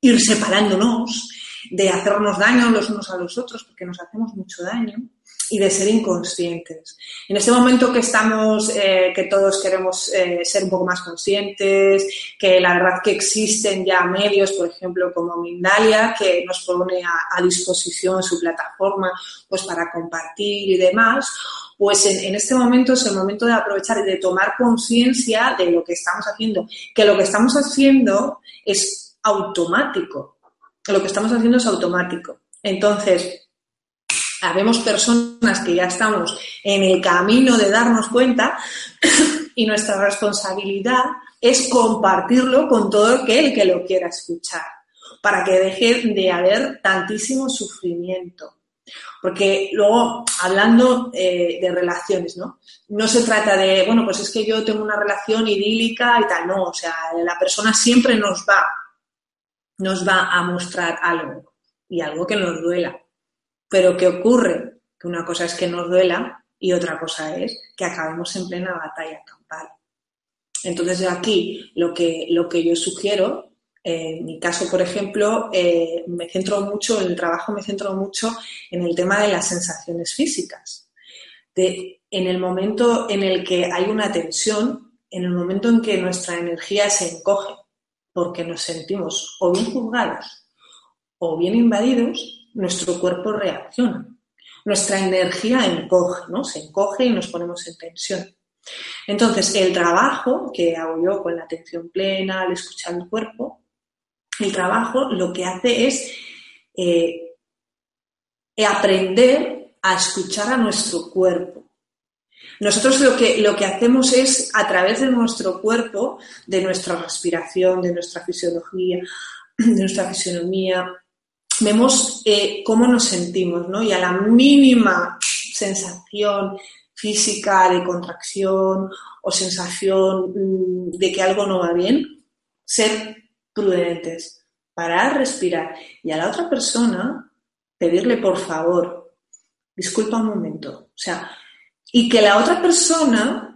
ir separándonos, de hacernos daño los unos a los otros, porque nos hacemos mucho daño y de ser inconscientes. En este momento que estamos, eh, que todos queremos eh, ser un poco más conscientes, que la verdad que existen ya medios, por ejemplo, como Mindalia, que nos pone a, disposición su plataforma pues para compartir y demás, pues en, en, este momento es el momento de aprovechar y de tomar conciencia de lo que estamos haciendo, que lo que estamos haciendo es automático, lo que estamos haciendo es automático. Entonces, Habemos personas que ya estamos en el camino de darnos cuenta y nuestra responsabilidad es compartirlo con todo aquel que lo quiera escuchar, para que deje de haber tantísimo sufrimiento. Porque luego, hablando eh, de relaciones, ¿no? No se trata de, bueno, pues es que yo tengo una relación idílica y tal, no, o sea, la persona siempre nos va, nos va a mostrar algo y algo que nos duela. Pero ¿qué ocurre? Que una cosa es que nos duela y otra cosa es que acabemos en plena batalla campal. Entonces aquí lo que, lo que yo sugiero En mi caso, por ejemplo, eh, me centro mucho, en el trabajo me centro mucho en el tema de las sensaciones físicas. De, en el momento en el que hay una tensión, en el momento en que nuestra energía se encoge, porque nos sentimos o bien juzgados o bien invadidos, nuestro cuerpo reacciona. Nuestra energía encoge, ¿no? Se encoge y nos ponemos en tensión. Entonces, el trabajo que hago yo con la atención plena, al escuchar el cuerpo, el trabajo lo que hace es eh, aprender a escuchar a nuestro cuerpo. Nosotros lo que, lo que hacemos es, a través de nuestro cuerpo, de nuestra respiración, de nuestra fisiología, de nuestra fisionomía, vemos eh, cómo nos sentimos, ¿no? Y a la mínima sensación física de contracción o sensación mm, de que algo no va bien, ser prudentes, parar, respirar y a la otra persona pedirle por favor, disculpa un momento, o sea, y que la otra persona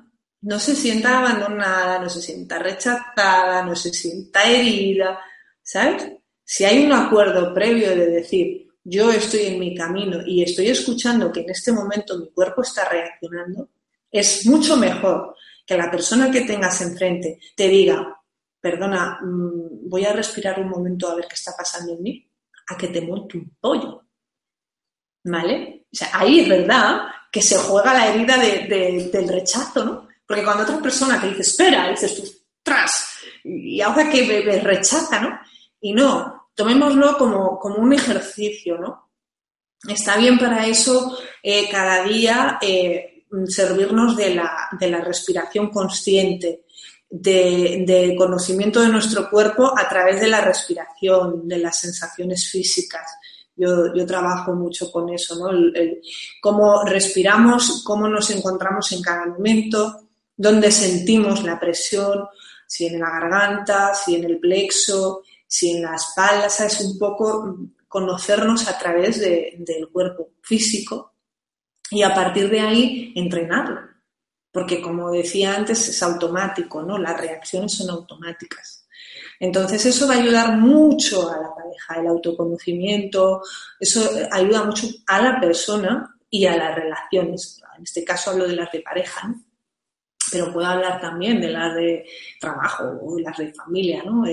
no se sienta abandonada, no se sienta rechazada, no se sienta herida, ¿sabes? Si hay un acuerdo previo de decir, yo estoy en mi camino y estoy escuchando que en este momento mi cuerpo está reaccionando, es mucho mejor que la persona que tengas enfrente te diga, perdona, mm, voy a respirar un momento a ver qué está pasando en mí, a que te monte un pollo. ¿Vale? O sea, ahí es verdad que se juega la herida del rechazo, ¿no? Porque cuando otra persona te dice, espera, dices tú, tras, y ahora que me rechaza, ¿no? Y no, tomémoslo como, un ejercicio, ¿no? Está bien para eso eh, cada día eh, servirnos de la, respiración consciente, de, conocimiento de nuestro cuerpo a través de la respiración, de las sensaciones físicas. Yo, trabajo mucho con eso, ¿no? cómo respiramos, cómo nos encontramos en cada momento, dónde sentimos la presión, si en la garganta, si en el plexo, si en la espalda, es un poco conocernos a través del cuerpo físico y a partir de ahí entrenarlo. Porque como decía antes, es automático, ¿no? Las reacciones son automáticas. Entonces eso va a ayudar mucho a la pareja, el autoconocimiento, eso ayuda mucho a la persona y a las relaciones. En este caso hablo de las de pareja, ¿no? pero puedo hablar también de las de trabajo o de las de familia, ¿no?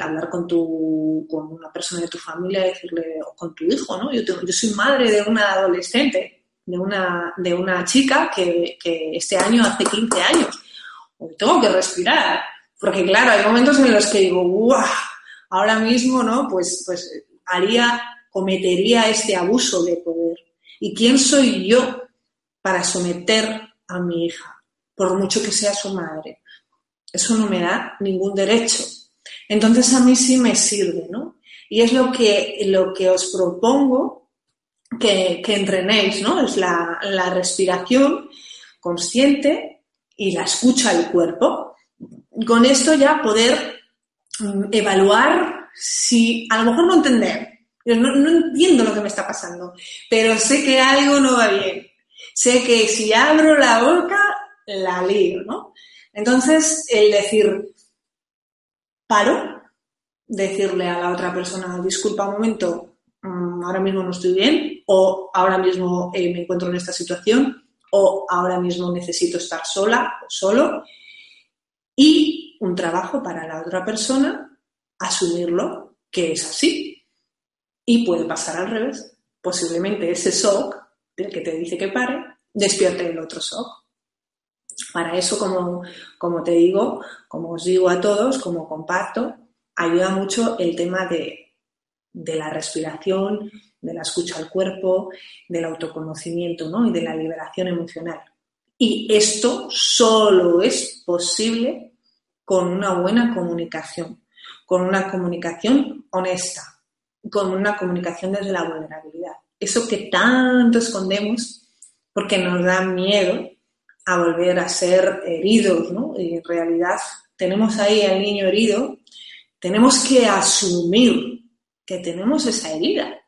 Hablar con, tu, con una persona de tu familia, decirle, o con tu hijo, ¿no? Yo, yo soy madre de una adolescente, de una, de una chica que, este año hace 15 años. tengo que respirar, porque claro, hay momentos en los que digo, ¡guau! Ahora mismo, ¿no? Pues, pues haría, cometería este abuso de poder. ¿Y quién soy yo para someter a mi hija, por mucho que sea su madre? Eso no me da ningún derecho entonces a mí sí me sirve, ¿no? Y es lo que, lo que os propongo que, entrenéis, ¿no? Es la, respiración consciente y la escucha del cuerpo. Con esto ya poder mm, evaluar si a lo mejor no entender, no, no entiendo lo que me está pasando, pero sé que algo no va bien. Sé que si abro la boca, la lío, ¿no? Entonces, el decir, paro, decirle a la otra persona, disculpa un momento, mm, ahora mismo no estoy bien, o ahora mismo eh, me encuentro en esta situación, o ahora mismo necesito estar sola o solo, y un trabajo para la otra persona, asumirlo, que es así. Y puede pasar al revés. Posiblemente ese shock del que te dice que pare, despierte el otro shock. Para eso, como, como te digo, como os digo a todos, como comparto, ayuda mucho el tema de, de la respiración, de la escucha al cuerpo, del autoconocimiento ¿no? y de la liberación emocional. Y esto solo es posible con una buena comunicación, con una comunicación honesta, con una comunicación desde la vulnerabilidad. Eso que tanto escondemos porque nos da miedo a volver a ser heridos, ¿no? Y en realidad tenemos ahí al niño herido, tenemos que asumir que tenemos esa herida.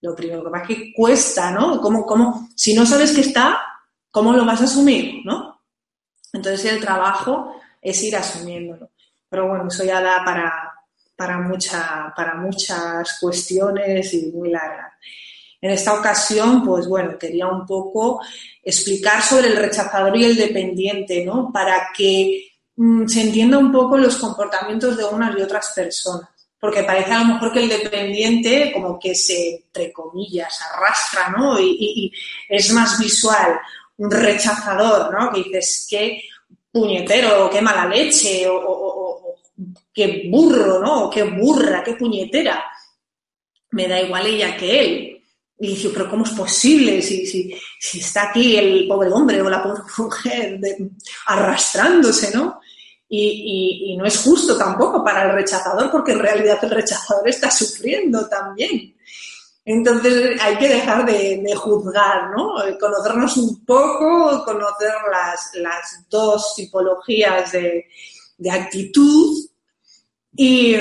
Lo primero que pasa que cuesta, ¿no? ¿Cómo, cómo, si no sabes que está, ¿cómo lo vas a asumir, no? Entonces el trabajo es ir asumiéndolo. pero bueno, eso ya da para, para, mucha, para muchas cuestiones y muy largas. En esta ocasión, pues bueno, quería un poco explicar sobre el rechazador y el dependiente, ¿no? Para que mm, se entienda un poco los comportamientos de unas y otras personas. Porque parece a lo mejor que el dependiente como que se, entre comillas, arrastra, ¿no? Y, es más visual un rechazador, ¿no? Que dices, qué puñetero, qué mala leche, o, qué burro, ¿no? qué burra, qué puñetera. Me da igual ella que él. Y dice, pero ¿cómo es posible si, si, si está aquí el pobre hombre o la pobre mujer arrastrándose, ¿no? Y, y, no es justo tampoco para el rechazador, porque en realidad el rechazador está sufriendo también. Entonces hay que dejar de, de juzgar, ¿no? Conocernos un poco, conocer las, las dos tipologías de, de actitud y,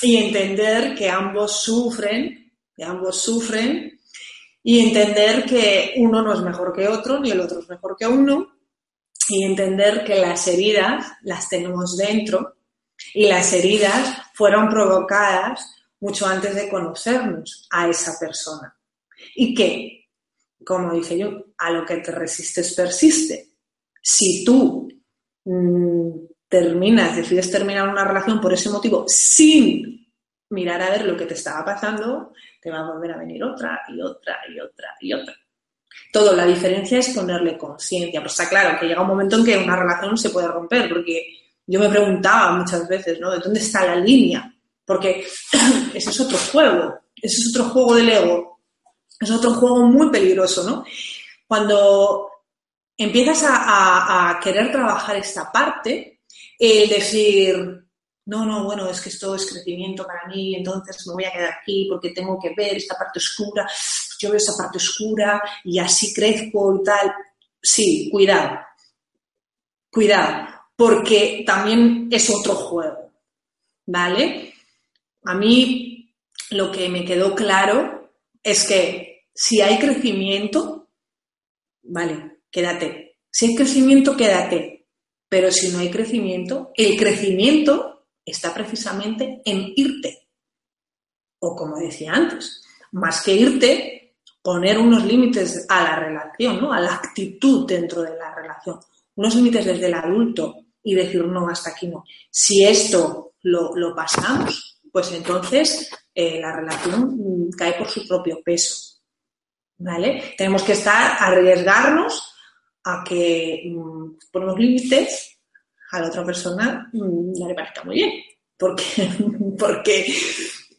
y entender que ambos sufren, que ambos sufren y entender que uno no es mejor que otro, ni el otro es mejor que uno, y entender que las heridas las tenemos dentro y las heridas fueron provocadas mucho antes de conocernos a esa persona. Y que, como dije yo, a lo que te resistes persiste. Si tú mmm, terminas, decides terminar una relación por ese motivo sin mirar a ver lo que te estaba pasando, te va a volver a venir otra y otra y otra y otra. Todo, la diferencia es ponerle conciencia. Pues está claro que llega un momento en que una relación se puede romper, porque yo me preguntaba muchas veces, ¿no? ¿De dónde está la línea? Porque ese es otro juego, ese es otro juego del ego, es otro juego muy peligroso, ¿no? Cuando empiezas a, a querer trabajar esta parte, el decir, no, no, bueno, es que esto es crecimiento para mí, entonces me voy a quedar aquí porque tengo que ver esta parte oscura, yo veo esa parte oscura y así crezco y tal. Sí, cuidado, cuidado, porque también es otro juego, ¿vale? A mí lo que me quedó claro es que si hay crecimiento, vale, quédate. Si hay crecimiento, quédate. Pero si no hay crecimiento, el crecimiento está precisamente en irte. O como decía antes, más que irte, poner unos límites a la relación, ¿no? a la actitud dentro de la relación. Unos límites desde el adulto y decir, no, hasta aquí no. Si esto lo, pasamos, pues entonces eh, la relación mm, cae por su propio peso. ¿Vale? Tenemos que estar, arriesgarnos a que mm, ponemos límites a la otra persona mm, no le parezca muy bien, porque, porque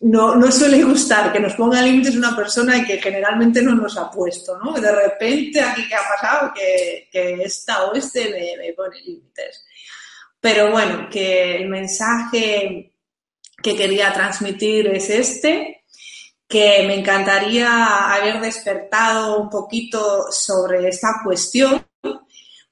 no, no suele gustar que nos ponga límites una persona y que generalmente no nos ha puesto, ¿no? De repente aquí que ha pasado que, que esta o este me, me pone límites. Pero bueno, que el mensaje que quería transmitir es este, que me encantaría haber despertado un poquito sobre esta cuestión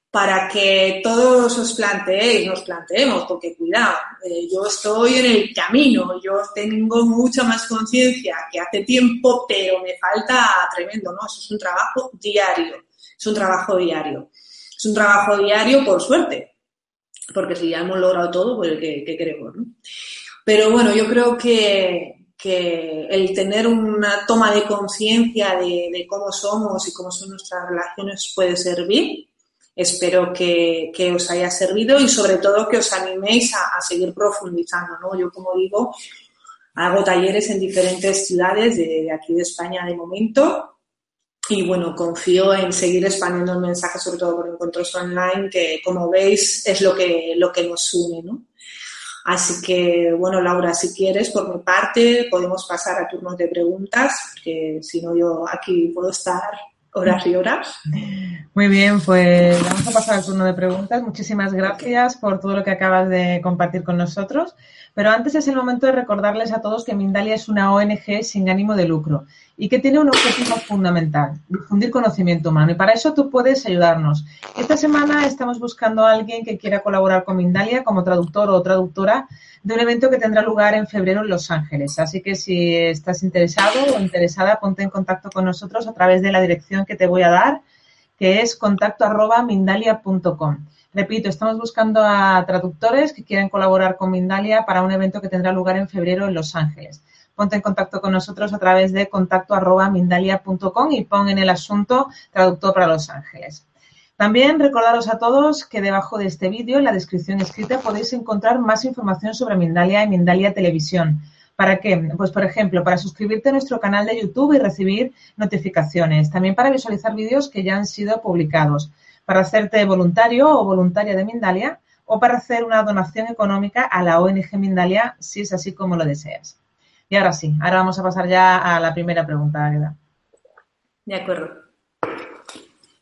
para que todos os planteéis, nos planteemos, porque cuidado, eh, yo estoy en el camino, yo tengo mucha más conciencia que hace tiempo, pero me falta tremendo, ¿no? Eso es un trabajo diario, es un trabajo diario. Es un trabajo diario por suerte, porque si ya hemos logrado todo, pues ¿qué, queremos? ¿no? Pero bueno, yo creo que, que el tener una toma de conciencia de, de cómo somos y cómo son nuestras relaciones puede servir Espero que, os haya servido y sobre todo que os animéis a, seguir profundizando. ¿no? Yo, como digo, hago talleres en diferentes ciudades de, aquí de España de momento y bueno, confío en seguir expandiendo el mensaje, sobre todo por encuentros online, que como veis es lo que, lo que nos une, ¿no? Así que, bueno, Laura, si quieres, por mi parte, podemos pasar a turnos de preguntas, porque si no yo aquí puedo estar horas y horas. Muy bien, pues vamos a pasar al turno de preguntas. Muchísimas gracias por todo lo que acabas de compartir con nosotros. Pero antes es el momento de recordarles a todos que Mindalia es una ONG sin ánimo de lucro y que tiene un objetivo fundamental, difundir conocimiento humano. Y para eso tú puedes ayudarnos. Esta semana estamos buscando a alguien que quiera colaborar con Mindalia como traductor o traductora de un evento que tendrá lugar en febrero en Los Ángeles. Así que si estás interesado o interesada, ponte en contacto con nosotros a través de la dirección que te voy a dar, que es contacto arroba mindalia.com. Repito, estamos buscando a traductores que quieran colaborar con Mindalia para un evento que tendrá lugar en febrero en Los Ángeles. Ponte en contacto con nosotros a través de contacto arroba mindalia.com y pon en el asunto traductor para Los Ángeles. También recordaros a todos que debajo de este vídeo, en la descripción escrita, podéis encontrar más información sobre Mindalia y Mindalia Televisión. ¿Para qué? Pues, por ejemplo, para suscribirte a nuestro canal de YouTube y recibir notificaciones. También para visualizar vídeos que ya han sido publicados. Para hacerte voluntario o voluntaria de Mindalia o para hacer una donación económica a la ONG Mindalia, si es así como lo deseas. Y ahora sí, ahora vamos a pasar ya a la primera pregunta, De acuerdo.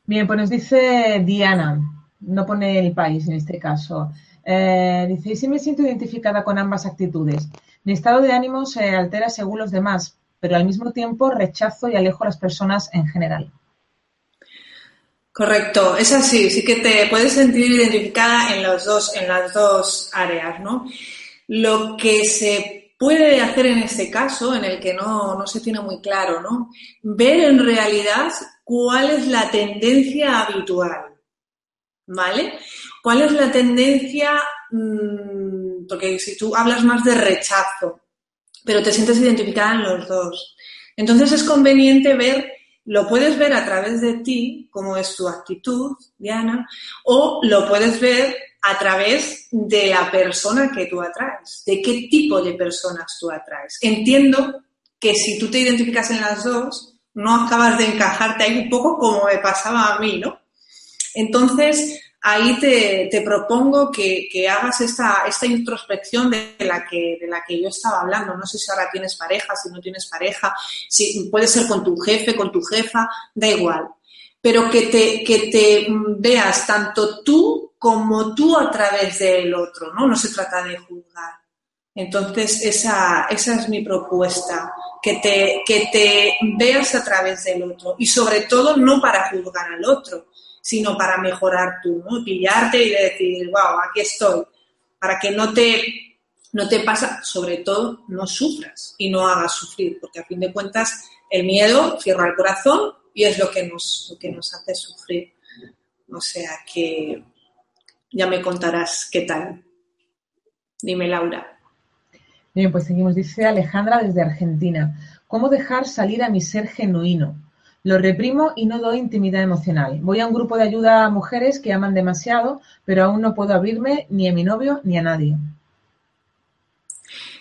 Bien, pues nos dice Diana, no pone el país en este caso. Eh, dice, y si me siento identificada con ambas actitudes. Mi estado de ánimo se altera según los demás, pero al mismo tiempo rechazo y alejo a las personas en general. Correcto, es así, sí que te puedes sentir identificada en los dos, en las dos áreas, ¿no? Lo que se puede hacer en este caso, en el que no, no se tiene muy claro, ¿no? Ver en realidad cuál es la tendencia habitual, ¿vale? ¿Cuál es la tendencia? Mm, porque si tú hablas más de rechazo, pero te sientes identificada en los dos. Entonces es conveniente ver, lo puedes ver a través de ti, como es tu actitud, Diana, o lo puedes ver a través de la persona que tú atraes, de qué tipo de personas tú atraes. Entiendo que si tú te identificas en las dos, no acabas de encajarte ahí un poco como me pasaba a mí, ¿no? Entonces, ahí te, propongo que, hagas esta, esta introspección de la, que, de la que yo estaba hablando. No sé si ahora tienes pareja, si no tienes pareja, si puede ser con tu jefe, con tu jefa, da igual. Pero que te, que te veas tanto tú como tú a través del otro, ¿no? No se trata de juzgar. Entonces, esa, esa es mi propuesta, que te, que te veas a través del otro y sobre todo no para juzgar al otro, sino para mejorar tú, ¿no? Pillarte y decir, wow, aquí estoy, para que no te, no te pasa, sobre todo no sufras y no hagas sufrir, porque a fin de cuentas el miedo cierra el corazón y es lo que nos, lo que nos hace sufrir. O sea que ya me contarás qué tal. Dime, Laura. Bien, pues seguimos. Dice Alejandra desde Argentina. ¿Cómo dejar salir a mi ser genuino? Lo reprimo y no doy intimidad emocional. Voy a un grupo de ayuda a mujeres que aman demasiado, pero aún no puedo abrirme ni a mi novio ni a nadie.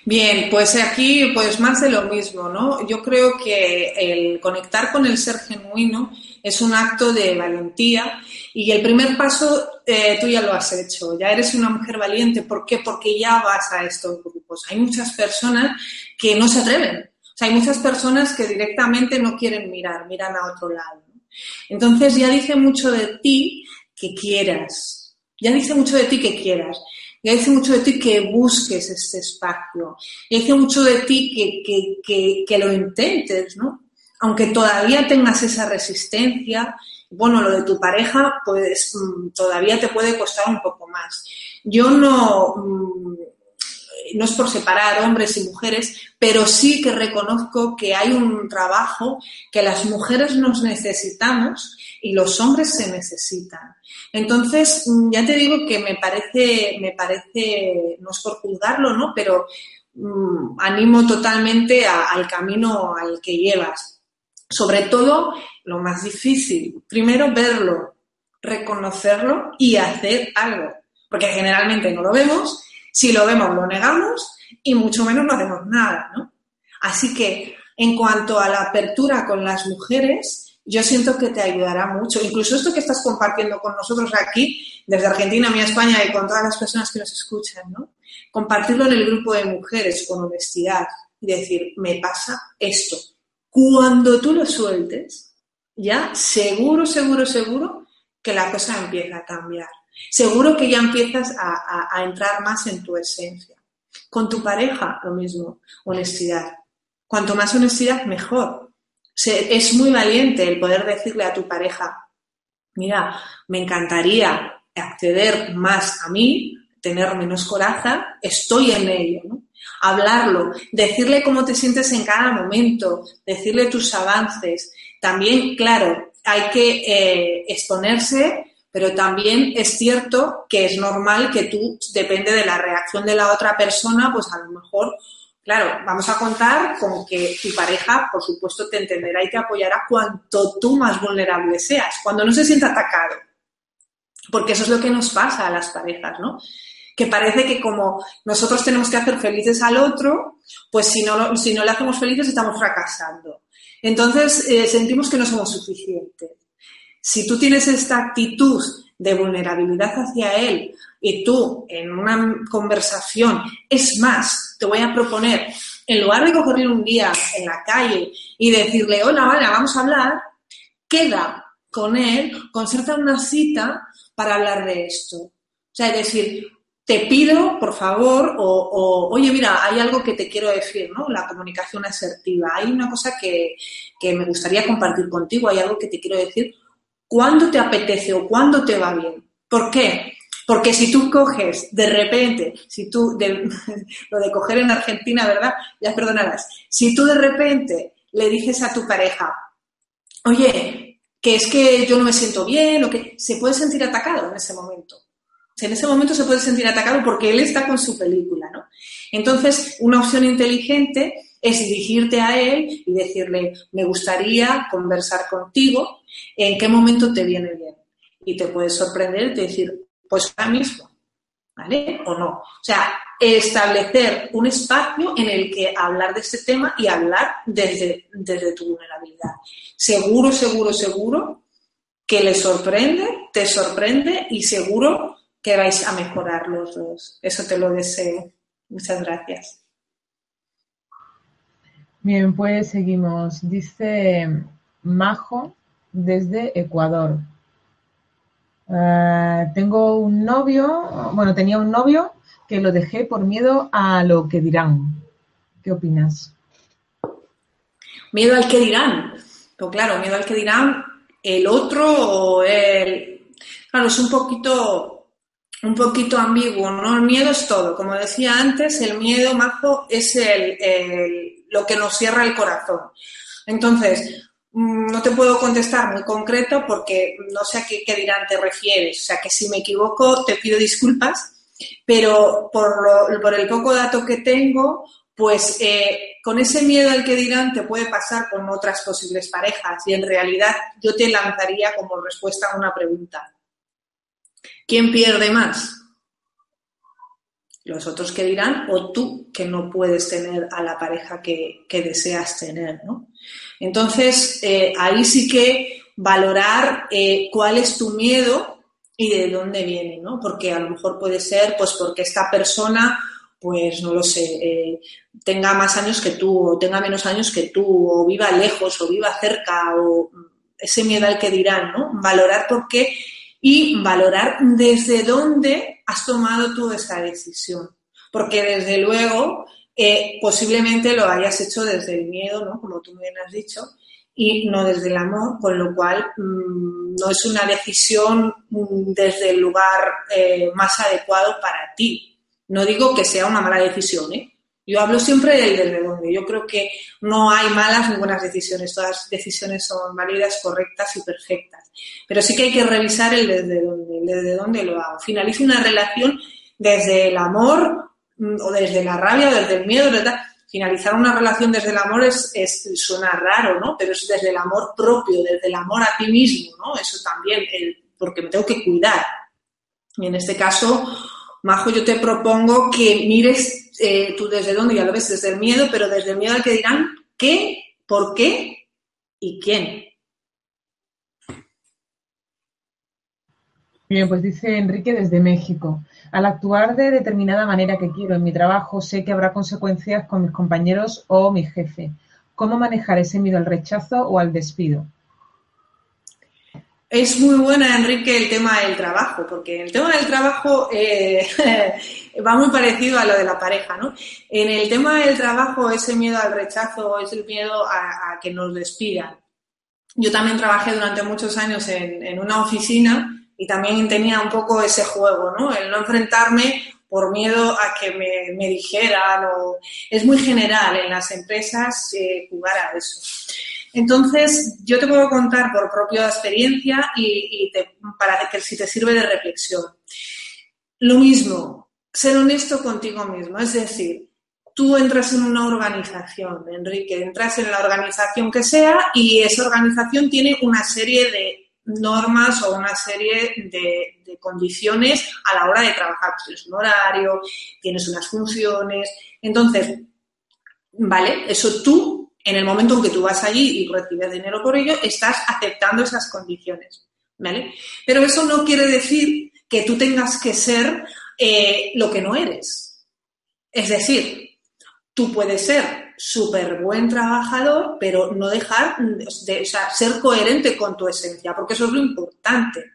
Bien, pues aquí pues más de lo mismo, ¿no? Yo creo que el conectar con el ser genuino es un acto de valentía y el primer paso eh, tú ya lo has hecho, ya eres una mujer valiente. ¿Por qué? Porque ya vas a estos grupos. Hay muchas personas que no se atreven. O sea, hay muchas personas que directamente no quieren mirar, miran a otro lado. Entonces ya dice mucho de ti que quieras. Ya dice mucho de ti que quieras. Ya dice mucho de ti que busques este espacio. Ya dice mucho de ti que, que, que, que lo intentes, ¿no? Aunque todavía tengas esa resistencia, bueno, lo de tu pareja, pues mm, todavía te puede costar un poco más. Yo no, mm, no es por separar hombres y mujeres, pero sí que reconozco que hay un trabajo que las mujeres nos necesitamos y los hombres se necesitan. Entonces, mm, ya te digo que me parece, me parece, no es por juzgarlo, ¿no? Pero animo totalmente al camino al que llevas sobre todo, lo más difícil, primero verlo, reconocerlo y hacer algo, porque generalmente no lo vemos, si lo vemos lo negamos y mucho menos no hacemos nada, ¿no? Así que en cuanto a la apertura con las mujeres, yo siento que te ayudará mucho. Incluso esto que estás compartiendo con nosotros aquí, desde Argentina, mi España y con todas las personas que nos escuchan, ¿no? Compartirlo en el grupo de mujeres con honestidad y decir, me pasa esto, cuando tú lo sueltes, ya seguro, seguro, seguro que la cosa empieza a cambiar. Seguro que ya empiezas a, entrar más en tu esencia. Con tu pareja, lo mismo, honestidad. Cuanto más honestidad, mejor. Es muy valiente el poder decirle a tu pareja, mira, me encantaría acceder más a mí, tener menos coraza, estoy en ello, hablarlo, decirle cómo te sientes en cada momento, decirle tus avances. También, claro, hay que eh, exponerse pero también es cierto que es normal que tú, depende de la reacción de la otra persona, pues a lo mejor, claro, vamos a contar con que tu pareja, por supuesto, te entenderá y te apoyará cuanto tú más vulnerable seas, cuando no se sienta atacado. Porque eso es lo que nos pasa a las parejas, ¿no? Que parece que como nosotros tenemos que hacer felices al otro, pues si no, si no le hacemos felices estamos fracasando. Entonces eh, sentimos que no somos suficientes. Si tú tienes esta actitud de vulnerabilidad hacia él y tú en una conversación, es más, te voy a proponer, en lugar de cogerle un día en la calle y decirle, hola, vale, vamos a hablar, queda con él, concerta una cita para hablar de esto. O sea, es decir, te pido, por favor, o, oye, mira, hay algo que te quiero decir, ¿no? La comunicación asertiva. Hay una cosa que, que me gustaría compartir contigo, hay algo que te quiero decir cuándo te apetece o cuándo te va bien. ¿Por qué? Porque si tú coges de repente, si tú, lo de coger en Argentina, ¿verdad? Ya perdonarás. Si tú de repente le dices a tu pareja, oye, que es que yo no me siento bien, o que se puede sentir atacado en ese momento. En ese momento se puede sentir atacado porque él está con su película, ¿no? Entonces, una opción inteligente es dirigirte a él y decirle, me gustaría conversar contigo, ¿en qué momento te viene bien? Y te puedes sorprender y decir, pues ahora mismo, ¿vale? O no. O sea, establecer un espacio en el que hablar de este tema y hablar desde, desde tu vulnerabilidad. Seguro, seguro, seguro que le sorprende, te sorprende y seguro que vais a mejorar los dos. Eso te lo deseo. Muchas gracias. Bien, pues seguimos. Dice Majo desde Ecuador. Eh, tengo un novio, bueno, tenía un novio que lo dejé por miedo a lo que dirán. ¿Qué opinas? Miedo al que dirán. Pues claro, miedo al que dirán el otro o el... Claro, es un poquito, un poquito ambiguo, ¿no? El miedo es todo. Como decía antes, el miedo, Majo, es el lo que nos cierra el corazón. Entonces, no te puedo contestar muy concreto porque no sé a qué, dirán te refieres. O sea, que si me equivoco te pido disculpas, pero por, por el poco dato que tengo, pues eh, con ese miedo al que dirán te puede pasar con otras posibles parejas. Y en realidad yo te lanzaría como respuesta a una pregunta. ¿Quién pierde más? Los otros que dirán, o tú que no puedes tener a la pareja que, deseas tener, ¿no? Entonces, eh, ahí sí que valorar eh, cuál es tu miedo y de dónde viene, ¿no? Porque a lo mejor puede ser, pues, porque esta persona, pues, no lo sé, eh, tenga más años que tú, o tenga menos años que tú, o viva lejos, o viva cerca, o ese miedo al que dirán, ¿no? Valorar por qué y valorar desde dónde has tomado tú esa decisión. Porque desde luego, eh, posiblemente lo hayas hecho desde el miedo, ¿no? Como tú bien has dicho, y no desde el amor, con lo cual mm, no es una decisión mm, desde el lugar eh, más adecuado para ti. No digo que sea una mala decisión, ¿eh? Yo hablo siempre del desde dónde. Yo creo que no hay malas ni buenas decisiones. Todas decisiones son válidas, correctas y perfectas. Pero sí que hay que revisar el desde dónde, el desde dónde lo hago. Finalizo una relación desde el amor mm, o desde la rabia o desde el miedo, ¿verdad? Finalizar una relación desde el amor es, suena raro, ¿no? Pero es desde el amor propio, desde el amor a ti mismo, ¿no? Eso también, porque me tengo que cuidar. Y en este caso, Majo, yo te propongo que mires eh, tú desde dónde, ya lo ves, desde el miedo, pero desde el miedo al que dirán qué, por qué y quién. Bien, pues dice Enrique desde México. Al actuar de determinada manera que quiero en mi trabajo, sé que habrá consecuencias con mis compañeros o mi jefe. ¿Cómo manejar ese miedo al rechazo o al despido? Es muy buena, Enrique, el tema del trabajo, porque el tema del trabajo eh, va muy parecido a lo de la pareja, ¿no? En el tema del trabajo, ese miedo al rechazo es el miedo a, que nos despidan. Yo también trabajé durante muchos años en, una oficina y también tenía un poco ese juego, ¿no? El no enfrentarme por miedo a que me, dijeran o... Es muy general en las empresas eh, jugar a eso. Entonces, yo te puedo contar por propia experiencia y, para que si te sirve de reflexión. Lo mismo, ser honesto contigo mismo, es decir, tú entras en una organización, Enrique, entras en la organización que sea y esa organización tiene una serie de normas o una serie de, condiciones a la hora de trabajar. Tienes un horario, tienes unas funciones. Entonces, ¿vale? Eso tú, en el momento en que tú vas allí y recibes dinero por ello, estás aceptando esas condiciones, ¿vale? Pero eso no quiere decir que tú tengas que ser eh, lo que no eres. Es decir, tú puedes ser súper buen trabajador, pero no dejar de ser coherente con tu esencia, porque eso es lo importante.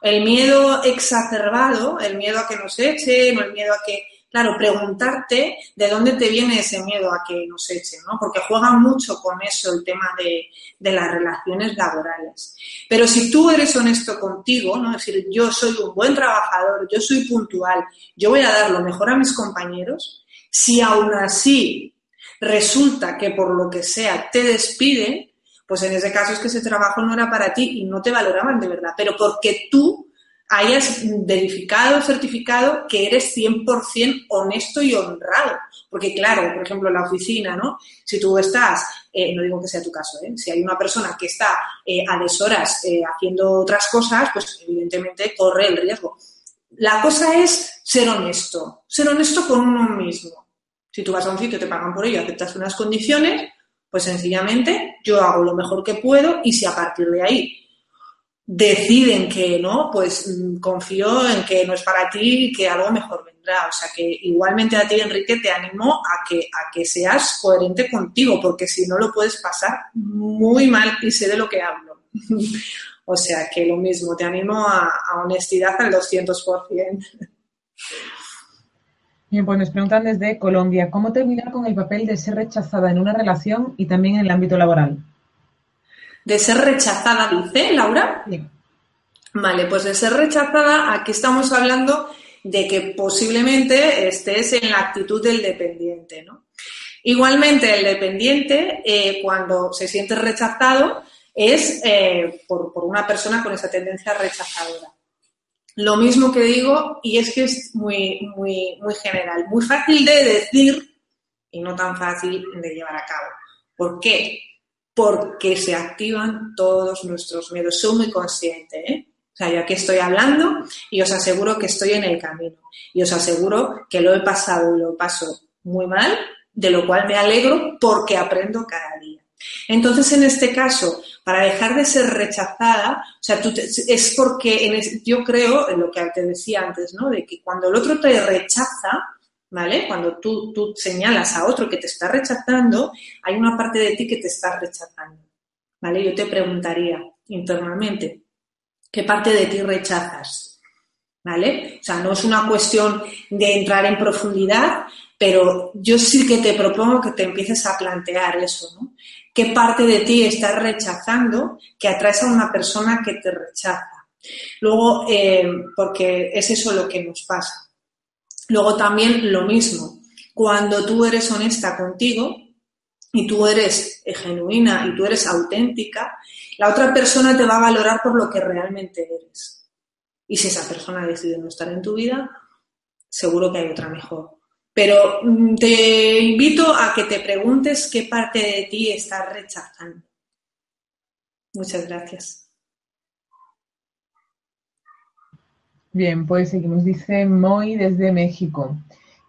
El miedo exacerbado, el miedo a que nos echen, o el miedo a que, claro, preguntarte de dónde te viene ese miedo a que nos echen, ¿no? Porque juega mucho con eso el tema de, de las relaciones laborales. Pero si tú eres honesto contigo, ¿no? Es decir, yo soy un buen trabajador, yo soy puntual, yo voy a dar lo mejor a mis compañeros, si aún así resulta que por lo que sea te despiden, pues en ese caso es que ese trabajo no era para ti y no te valoraban de verdad, pero porque tú hayas verificado, certificado que eres 100% honesto y honrado. Porque claro, por ejemplo, en la oficina, ¿no? Si tú estás, eh, no digo que sea tu caso, ¿eh? si hay una persona que está eh, a deshoras eh, haciendo otras cosas, pues evidentemente corre el riesgo. La cosa es ser honesto, ser honesto con uno mismo. Si tú vas a un sitio, te pagan por ello, aceptas unas condiciones, pues sencillamente yo hago lo mejor que puedo y si a partir de ahí deciden que no, pues mm, confío en que no es para ti y que algo mejor vendrá. O sea que igualmente a ti, Enrique, te animo a que, a que seas coherente contigo, porque si no lo puedes pasar muy mal y sé de lo que hablo. o sea que lo mismo, te animo a, a honestidad al 200%. Bien, pues nos preguntan desde Colombia, ¿cómo terminar con el papel de ser rechazada en una relación y también en el ámbito laboral? De ser rechazada, dice Laura. Sí. Vale, pues de ser rechazada, aquí estamos hablando de que posiblemente estés en la actitud del dependiente, ¿no? Igualmente, el dependiente, eh, cuando se siente rechazado, es eh, por, por una persona con esa tendencia rechazadora. Lo mismo que digo, y es que es muy, muy, muy general, muy fácil de decir y no tan fácil de llevar a cabo. ¿Por qué? Porque se activan todos nuestros miedos. Soy muy consciente, ¿eh? O sea, yo aquí estoy hablando y os aseguro que estoy en el camino. Y os aseguro que lo he pasado y lo paso muy mal, de lo cual me alegro porque aprendo cada día. Entonces, en este caso, para dejar de ser rechazada, o sea, es porque yo creo en lo que te decía antes, ¿no? De que cuando el otro te rechaza, ¿vale? Cuando tú, tú señalas a otro que te está rechazando, hay una parte de ti que te está rechazando, ¿vale? Yo te preguntaría internamente, ¿qué parte de ti rechazas? ¿Vale? O sea, no es una cuestión de entrar en profundidad, pero yo sí que te propongo que te empieces a plantear eso, ¿no? ¿Qué parte de ti estás rechazando que atraes a una persona que te rechaza? Luego, eh, porque es eso lo que nos pasa. Luego también lo mismo, cuando tú eres honesta contigo y tú eres genuina y tú eres auténtica, la otra persona te va a valorar por lo que realmente eres. Y si esa persona decide no estar en tu vida, seguro que hay otra mejor. Pero mm, te invito a que te preguntes qué parte de ti estás rechazando. Muchas gracias. Bien, pues seguimos. Dice Moy desde México.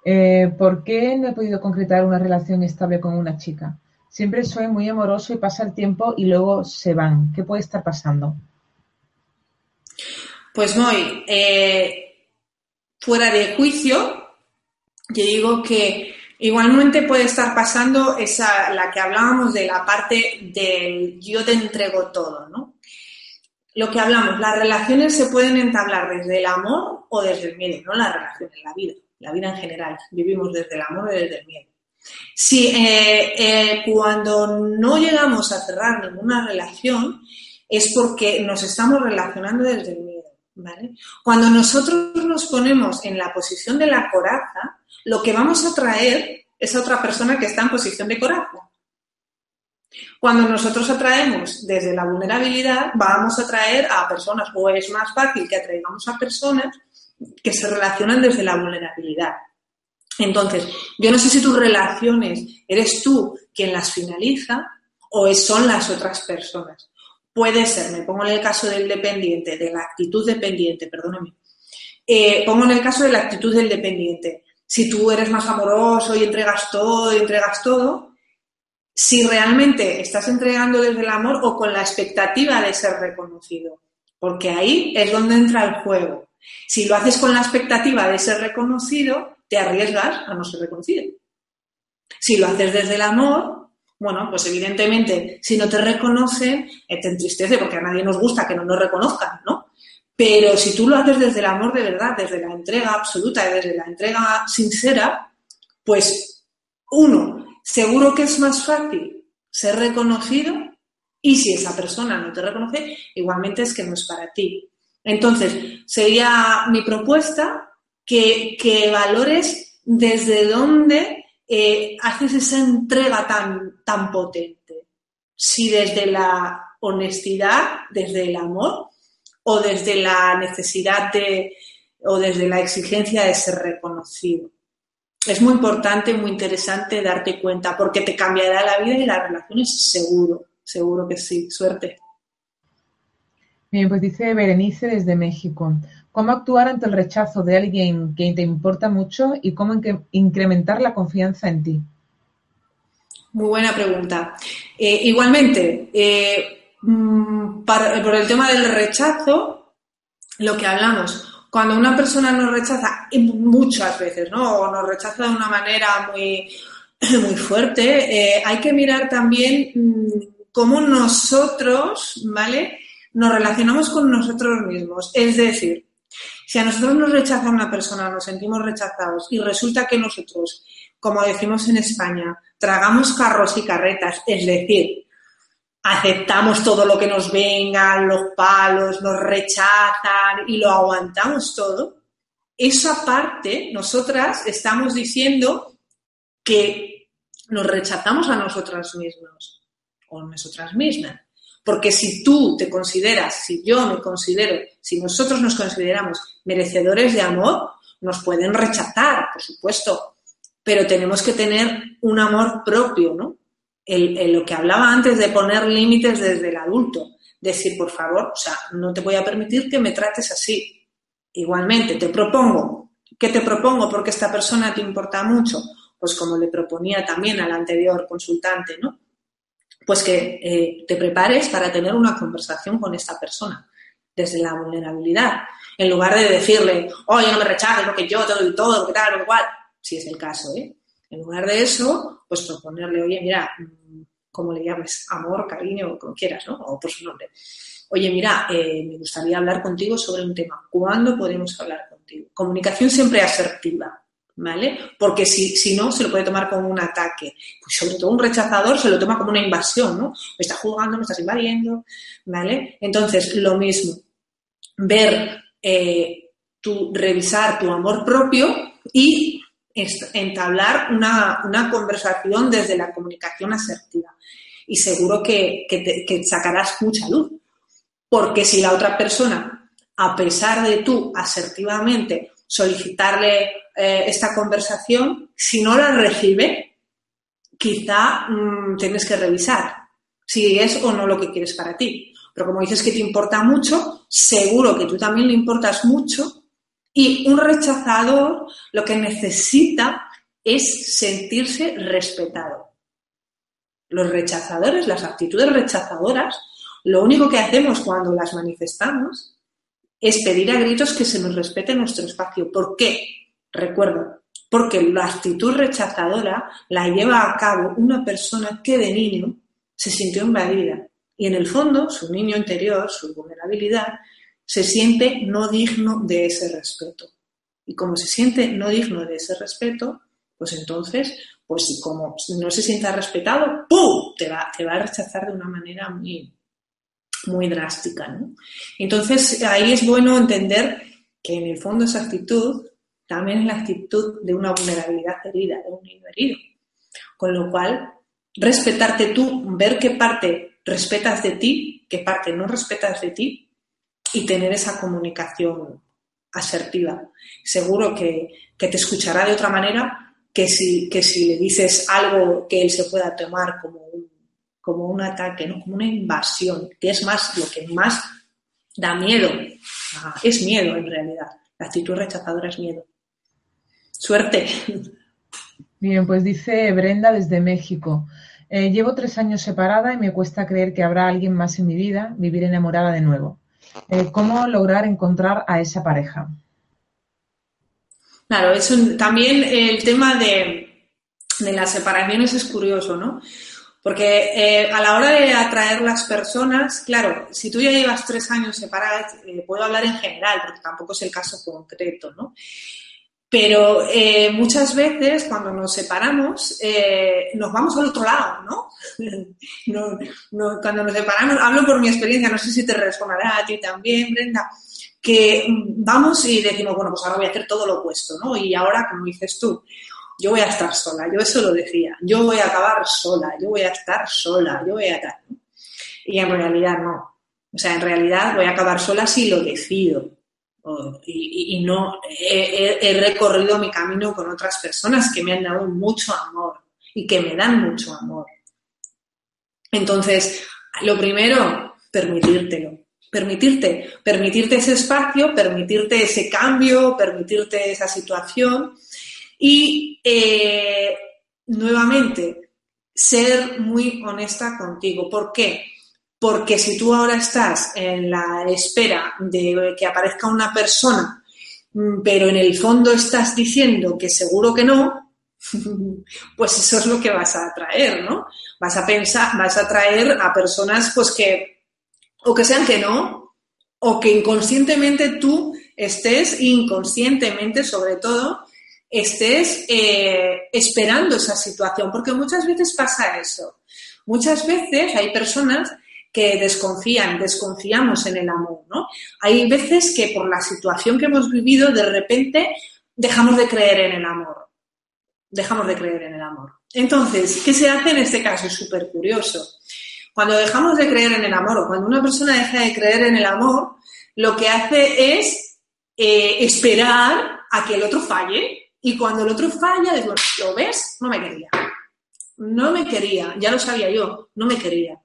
Eh, ¿Por qué no he podido concretar una relación estable con una chica? Siempre soy muy amoroso y pasa el tiempo y luego se van. ¿Qué puede estar pasando? Pues Moy, eh, fuera de juicio, yo digo que igualmente puede estar pasando esa, la que hablábamos de la parte del yo te entrego todo, ¿no? Lo que hablamos, las relaciones se pueden entablar desde el amor o desde el miedo, no las relaciones, la vida, la vida en general. Vivimos desde el amor o desde el miedo. Si eh, eh, cuando no llegamos a cerrar ninguna relación es porque nos estamos relacionando desde el miedo. ¿vale? Cuando nosotros nos ponemos en la posición de la coraza, lo que vamos a traer es a otra persona que está en posición de coraza. Cuando nosotros atraemos desde la vulnerabilidad, vamos a atraer a personas, o es más fácil que atraigamos a personas que se relacionan desde la vulnerabilidad. Entonces, yo no sé si tus relaciones eres tú quien las finaliza o son las otras personas. Puede ser, me pongo en el caso del dependiente, de la actitud dependiente, perdóname. Eh, pongo en el caso de la actitud del dependiente. Si tú eres más amoroso y entregas todo y entregas todo, si realmente estás entregando desde el amor o con la expectativa de ser reconocido, porque ahí es donde entra el juego. Si lo haces con la expectativa de ser reconocido, te arriesgas a no ser reconocido. Si lo haces desde el amor, bueno, pues evidentemente, si no te reconocen, eh, te entristece porque a nadie nos gusta que no nos reconozcan, ¿no? Pero si tú lo haces desde el amor de verdad, desde la entrega absoluta, desde la entrega sincera, pues uno, seguro que es más fácil ser reconocido y si esa persona no te reconoce, igualmente es que no es para ti. Entonces, sería mi propuesta que, valores desde dónde eh, haces esa entrega tan, tan potente. Si desde la honestidad, desde el amor, o desde la necesidad de, o desde la exigencia de ser reconocido. Es muy importante, muy interesante darte cuenta, porque te cambiará la vida y las relaciones seguro, seguro que sí. Suerte. Bien, pues dice Berenice desde México. ¿Cómo actuar ante el rechazo de alguien que te importa mucho y cómo incrementar la confianza en ti? Muy buena pregunta. Eh, igualmente, eh, mm, por el tema del rechazo, lo que hablamos, cuando una persona nos rechaza, muchas veces, ¿no? O nos rechaza de una manera muy, muy fuerte, eh, hay que mirar también mm, cómo nosotros, ¿vale? nos relacionamos con nosotros mismos. Es decir, si a nosotros nos rechaza una persona, nos sentimos rechazados y resulta que nosotros, como decimos en España, tragamos carros y carretas, es decir, aceptamos todo lo que nos venga, los palos, nos rechazan y lo aguantamos todo, esa parte, nosotras estamos diciendo que nos rechazamos a nosotras mismas o nosotras mismas. Porque si tú te consideras, si yo me considero, si nosotros nos consideramos merecedores de amor, nos pueden rechazar, por supuesto, pero tenemos que tener un amor propio, ¿no? Lo que hablaba antes de poner límites desde el adulto, decir, por favor, o sea, no te voy a permitir que me trates así. Igualmente, te propongo, ¿qué te propongo? Porque esta persona te importa mucho, pues como le proponía también al anterior consultante, ¿no? pues que eh, te prepares para tener una conversación con esta persona desde la vulnerabilidad. En lugar de decirle, oye, no me rechaces porque yo te doy todo, que tal, lo cual, si es el caso, ¿eh? En lugar de eso, pues proponerle, oye, mira, mm, como le llames, amor, cariño, como quieras, ¿no? O por su nombre. Oye, mira, eh, me gustaría hablar contigo sobre un tema. ¿Cuándo podemos hablar contigo? Comunicación siempre asertiva. ¿vale? Porque si, si no, se lo puede tomar como un ataque. Pues sobre todo un rechazador se lo toma como una invasión, ¿no? Me estás jugando, me estás invadiendo, ¿vale? Entonces, lo mismo, ver, eh, tu, revisar tu amor propio y entablar una, una, conversación desde la comunicación asertiva. Y seguro que, que, que sacarás mucha luz. Porque si la otra persona, a pesar de tú asertivamente solicitarle eh, esta conversación, si no la recibe, quizá mm, tienes que revisar si es o no lo que quieres para ti. Pero como dices que te importa mucho, seguro que tú también le importas mucho y un rechazador lo que necesita es sentirse respetado. Los rechazadores, las actitudes rechazadoras, lo único que hacemos cuando las manifestamos es pedir a gritos que se nos respete nuestro espacio. ¿Por qué? Recuerdo, porque la actitud rechazadora la lleva a cabo una persona que de niño se sintió invadida y en el fondo su niño interior, su vulnerabilidad, se siente no digno de ese respeto. Y como se siente no digno de ese respeto, pues entonces, pues como no se sienta respetado, ¡pum! Te va, te va a rechazar de una manera muy, muy drástica. ¿no? Entonces ahí es bueno entender que en el fondo esa actitud también es la actitud de una vulnerabilidad herida, de un niño herido. Con lo cual, respetarte tú, ver qué parte respetas de ti, qué parte no respetas de ti y tener esa comunicación asertiva. Seguro que, te escuchará de otra manera que si, que si le dices algo que él se pueda tomar como un, como un ataque, ¿no? como una invasión, que es más lo que más da miedo. Ah, es miedo en realidad. La actitud rechazadora es miedo. Suerte. Bien, pues dice Brenda desde México. Eh, llevo tres años separada y me cuesta creer que habrá alguien más en mi vida, vivir enamorada de nuevo. Eh, ¿Cómo lograr encontrar a esa pareja? Claro, es también el tema de, de, las separaciones es curioso, ¿no? Porque eh, a la hora de atraer las personas, claro, si tú ya llevas tres años separadas, puedo hablar en general, porque tampoco es el caso concreto, ¿no? Pero eh, muchas veces cuando nos separamos eh, nos vamos al otro lado, ¿no? Cuando nos separamos, hablo por mi experiencia, no sé si te responderá a ti también, Brenda, que vamos y decimos, bueno, pues ahora voy a hacer todo lo opuesto, ¿no? Y ahora, como dices tú, yo voy a estar sola, yo eso lo decía, yo voy a acabar sola, yo voy a estar sola, yo voy a estar... Y en realidad no. O sea, en realidad voy a acabar sola si lo decido y, no he, recorrido mi camino con otras personas que me han dado mucho amor y que me dan mucho amor. Entonces, lo primero, permitírtelo. Permitirte, permitirte ese espacio, permitirte ese cambio, permitirte esa situación y eh, nuevamente ser muy honesta contigo. ¿Por qué? Porque si tú ahora estás en la espera de que aparezca una persona, mm, pero en el fondo estás diciendo que seguro que no, pues eso es lo que vas a atraer, ¿no? Vas a pensar, vas a atraer a personas pues que o que sean que no, o que inconscientemente tú estés, inconscientemente sobre todo, estés eh, esperando esa situación, porque muchas veces pasa eso. Muchas veces hay personas que desconfían, desconfiamos en el amor, ¿no? Hay veces que por la situación que hemos vivido, de repente dejamos de creer en el amor. Dejamos de creer en el amor. Entonces, ¿qué se hace en este caso? Es súper curioso. Cuando dejamos de creer en el amor o cuando una persona deja de creer en el amor, lo que hace es eh, esperar a que el otro falle y cuando el otro falla, digo, ¿lo ves? No me quería. No me quería, ya lo sabía yo, no me quería.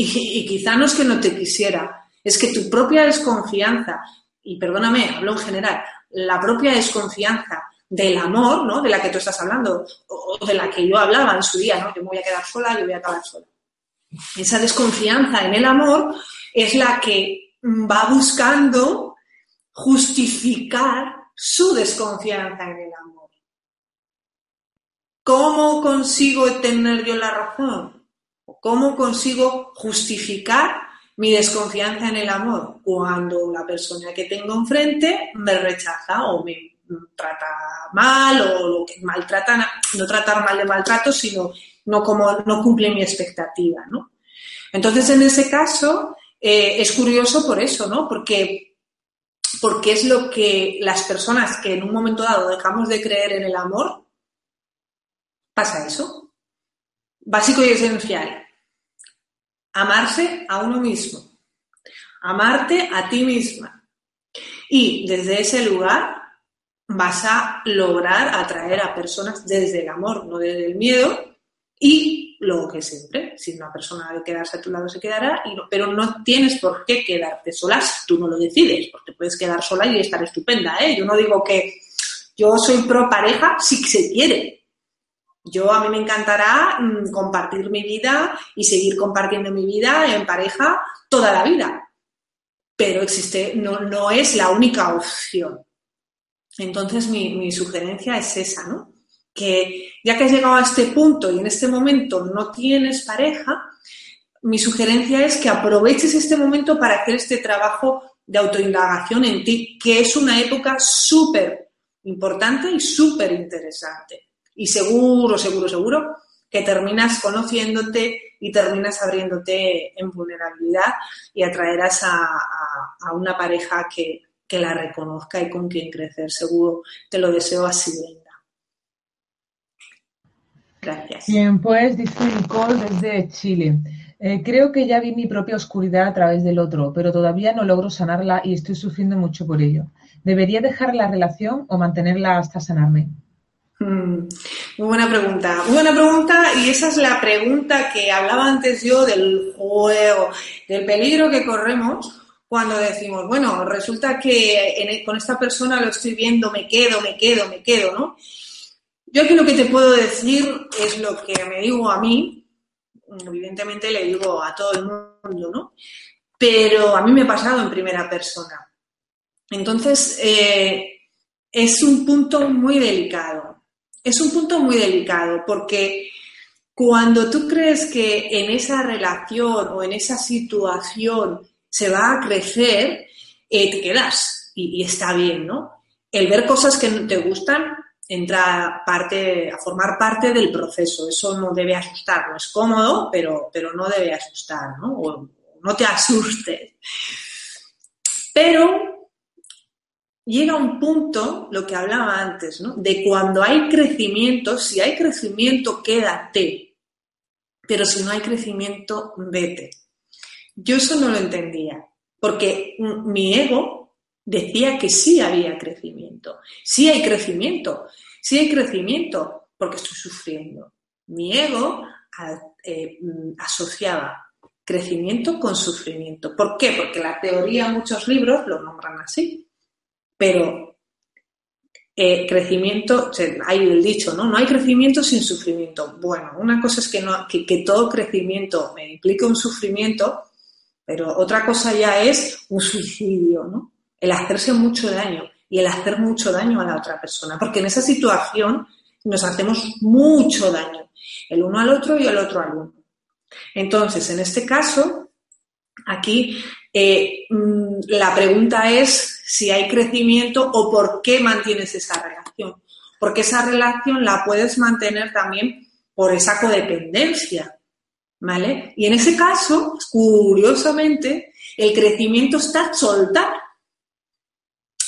Y, quizá no es que no te quisiera, es que tu propia desconfianza, y perdóname, hablo en general, la propia desconfianza del amor, ¿no? De la que tú estás hablando, o de la que yo hablaba en su día, ¿no? Yo me voy a quedar sola, yo voy a acabar sola. Esa desconfianza en el amor es la que va buscando justificar su desconfianza en el amor. ¿Cómo consigo tener yo la razón? ¿Cómo consigo justificar mi desconfianza en el amor cuando la persona que tengo enfrente me rechaza o me trata mal o lo que maltrata, no tratar mal de maltrato, sino no como no cumple mi expectativa, ¿no? Entonces, en ese caso, eh, es curioso por eso, ¿no? Porque, porque es lo que las personas que en un momento dado dejamos de creer en el amor, pasa eso. Básico y esencial amarse a uno mismo, amarte a ti misma. Y desde ese lugar vas a lograr atraer a personas desde el amor, no desde el miedo. Y lo que siempre, si una persona de quedarse a tu lado se quedará, pero no tienes por qué quedarte sola si tú no lo decides, porque puedes quedar sola y estar estupenda. ¿eh? Yo no digo que yo soy pro pareja si se quiere, yo a mí me encantará mm, compartir mi vida y seguir compartiendo mi vida en pareja toda la vida. Pero existe, no, no es la única opción. Entonces mi, mi sugerencia es esa, ¿no? Que ya que has llegado a este punto y en este momento no tienes pareja, mi sugerencia es que aproveches este momento para hacer este trabajo de autoindagación en ti, que es una época súper importante y súper interesante y seguro, seguro, seguro que terminas conociéndote y terminas abriéndote en vulnerabilidad y atraerás a, una pareja que, la reconozca y con quien crecer. Seguro te lo deseo así, Brenda. Gracias. Bien, pues dice Nicole desde Chile. Eh, creo que ya vi mi propia oscuridad a través del otro, pero todavía no logro sanarla y estoy sufriendo mucho por ello. ¿Debería dejar la relación o mantenerla hasta sanarme? Muy buena pregunta. Muy buena pregunta y esa es la pregunta que hablaba antes yo del juego, del peligro que corremos cuando decimos, bueno, resulta que con esta persona lo estoy viendo, me quedo, me quedo, me quedo, ¿no? Yo aquí lo que te puedo decir es lo que me digo a mí, evidentemente le digo a todo el mundo, ¿no? Pero a mí me ha pasado en primera persona. Entonces, eh, es un punto muy delicado. Es un punto muy delicado porque cuando tú crees que en esa relación o en esa situación se va a crecer, eh, te quedas y, está bien, ¿no? El ver cosas que no te gustan entra parte, a formar parte del proceso. Eso no debe asustar, no es cómodo, pero, pero no debe asustar, ¿no? O no te asustes. Pero llega un punto, lo que hablaba antes, ¿no? De cuando hay crecimiento, si hay crecimiento, quédate. Pero si no hay crecimiento, vete. Yo eso no lo entendía, porque mi ego decía que sí había crecimiento. Sí hay crecimiento, sí hay crecimiento, porque estoy sufriendo. Mi ego eh, asociaba crecimiento con sufrimiento. ¿Por qué? Porque la teoría, muchos libros lo nombran así. Pero eh, crecimiento, hay el dicho, ¿no? No hay crecimiento sin sufrimiento. Bueno, una cosa es que, no, que, todo crecimiento me implique un sufrimiento, pero otra cosa ya es un suicidio, ¿no? el hacerse mucho daño y el hacer mucho daño a la otra persona, porque en esa situación nos hacemos mucho daño, el uno al otro y el otro al uno. Entonces, en este caso, aquí eh, mm, la pregunta es si hay crecimiento o por qué mantienes esa relación, porque esa relación la puedes mantener también por esa codependencia, ¿vale? Y en ese caso, curiosamente, el crecimiento está soltar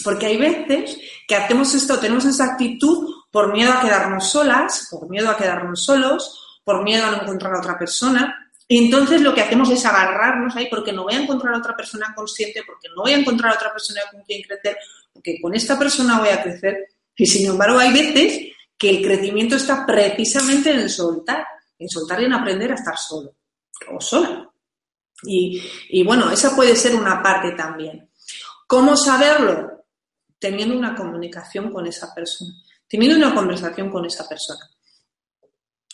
porque hay veces que hacemos esto, tenemos esa actitud por miedo a quedarnos solas, por miedo a quedarnos solos, por miedo a no encontrar a otra persona. Entonces lo que hacemos es agarrarnos ahí porque no voy a encontrar a otra persona consciente, porque no voy a encontrar a otra persona con quien crecer, porque con esta persona voy a crecer. Y sin embargo hay veces que el crecimiento está precisamente en soltar, en soltar y en aprender a estar solo o sola. Y, y bueno, esa puede ser una parte también. ¿Cómo saberlo? teniendo una comunicación con esa persona, teniendo una conversación con esa persona.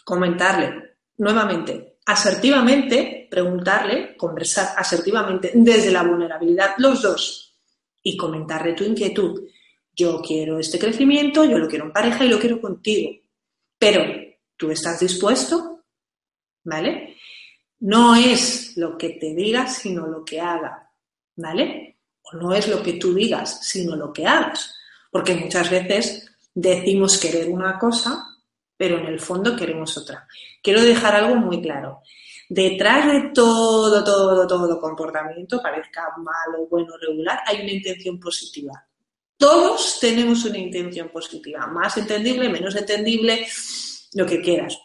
Comentarle, nuevamente, asertivamente, preguntarle, conversar asertivamente desde la vulnerabilidad, los dos, y comentarle tu inquietud. Yo quiero este crecimiento, yo lo quiero en pareja y lo quiero contigo. Pero, ¿tú estás dispuesto? ¿Vale? No es lo que te diga, sino lo que haga. ¿Vale? o no es lo que tú digas, sino lo que hagas. Porque muchas veces decimos querer una cosa, pero en el fondo queremos otra. Quiero dejar algo muy claro. Detrás de todo, todo, todo comportamiento, parezca malo, bueno, regular, hay una intención positiva. Todos tenemos una intención positiva, más entendible, menos entendible, lo que quieras.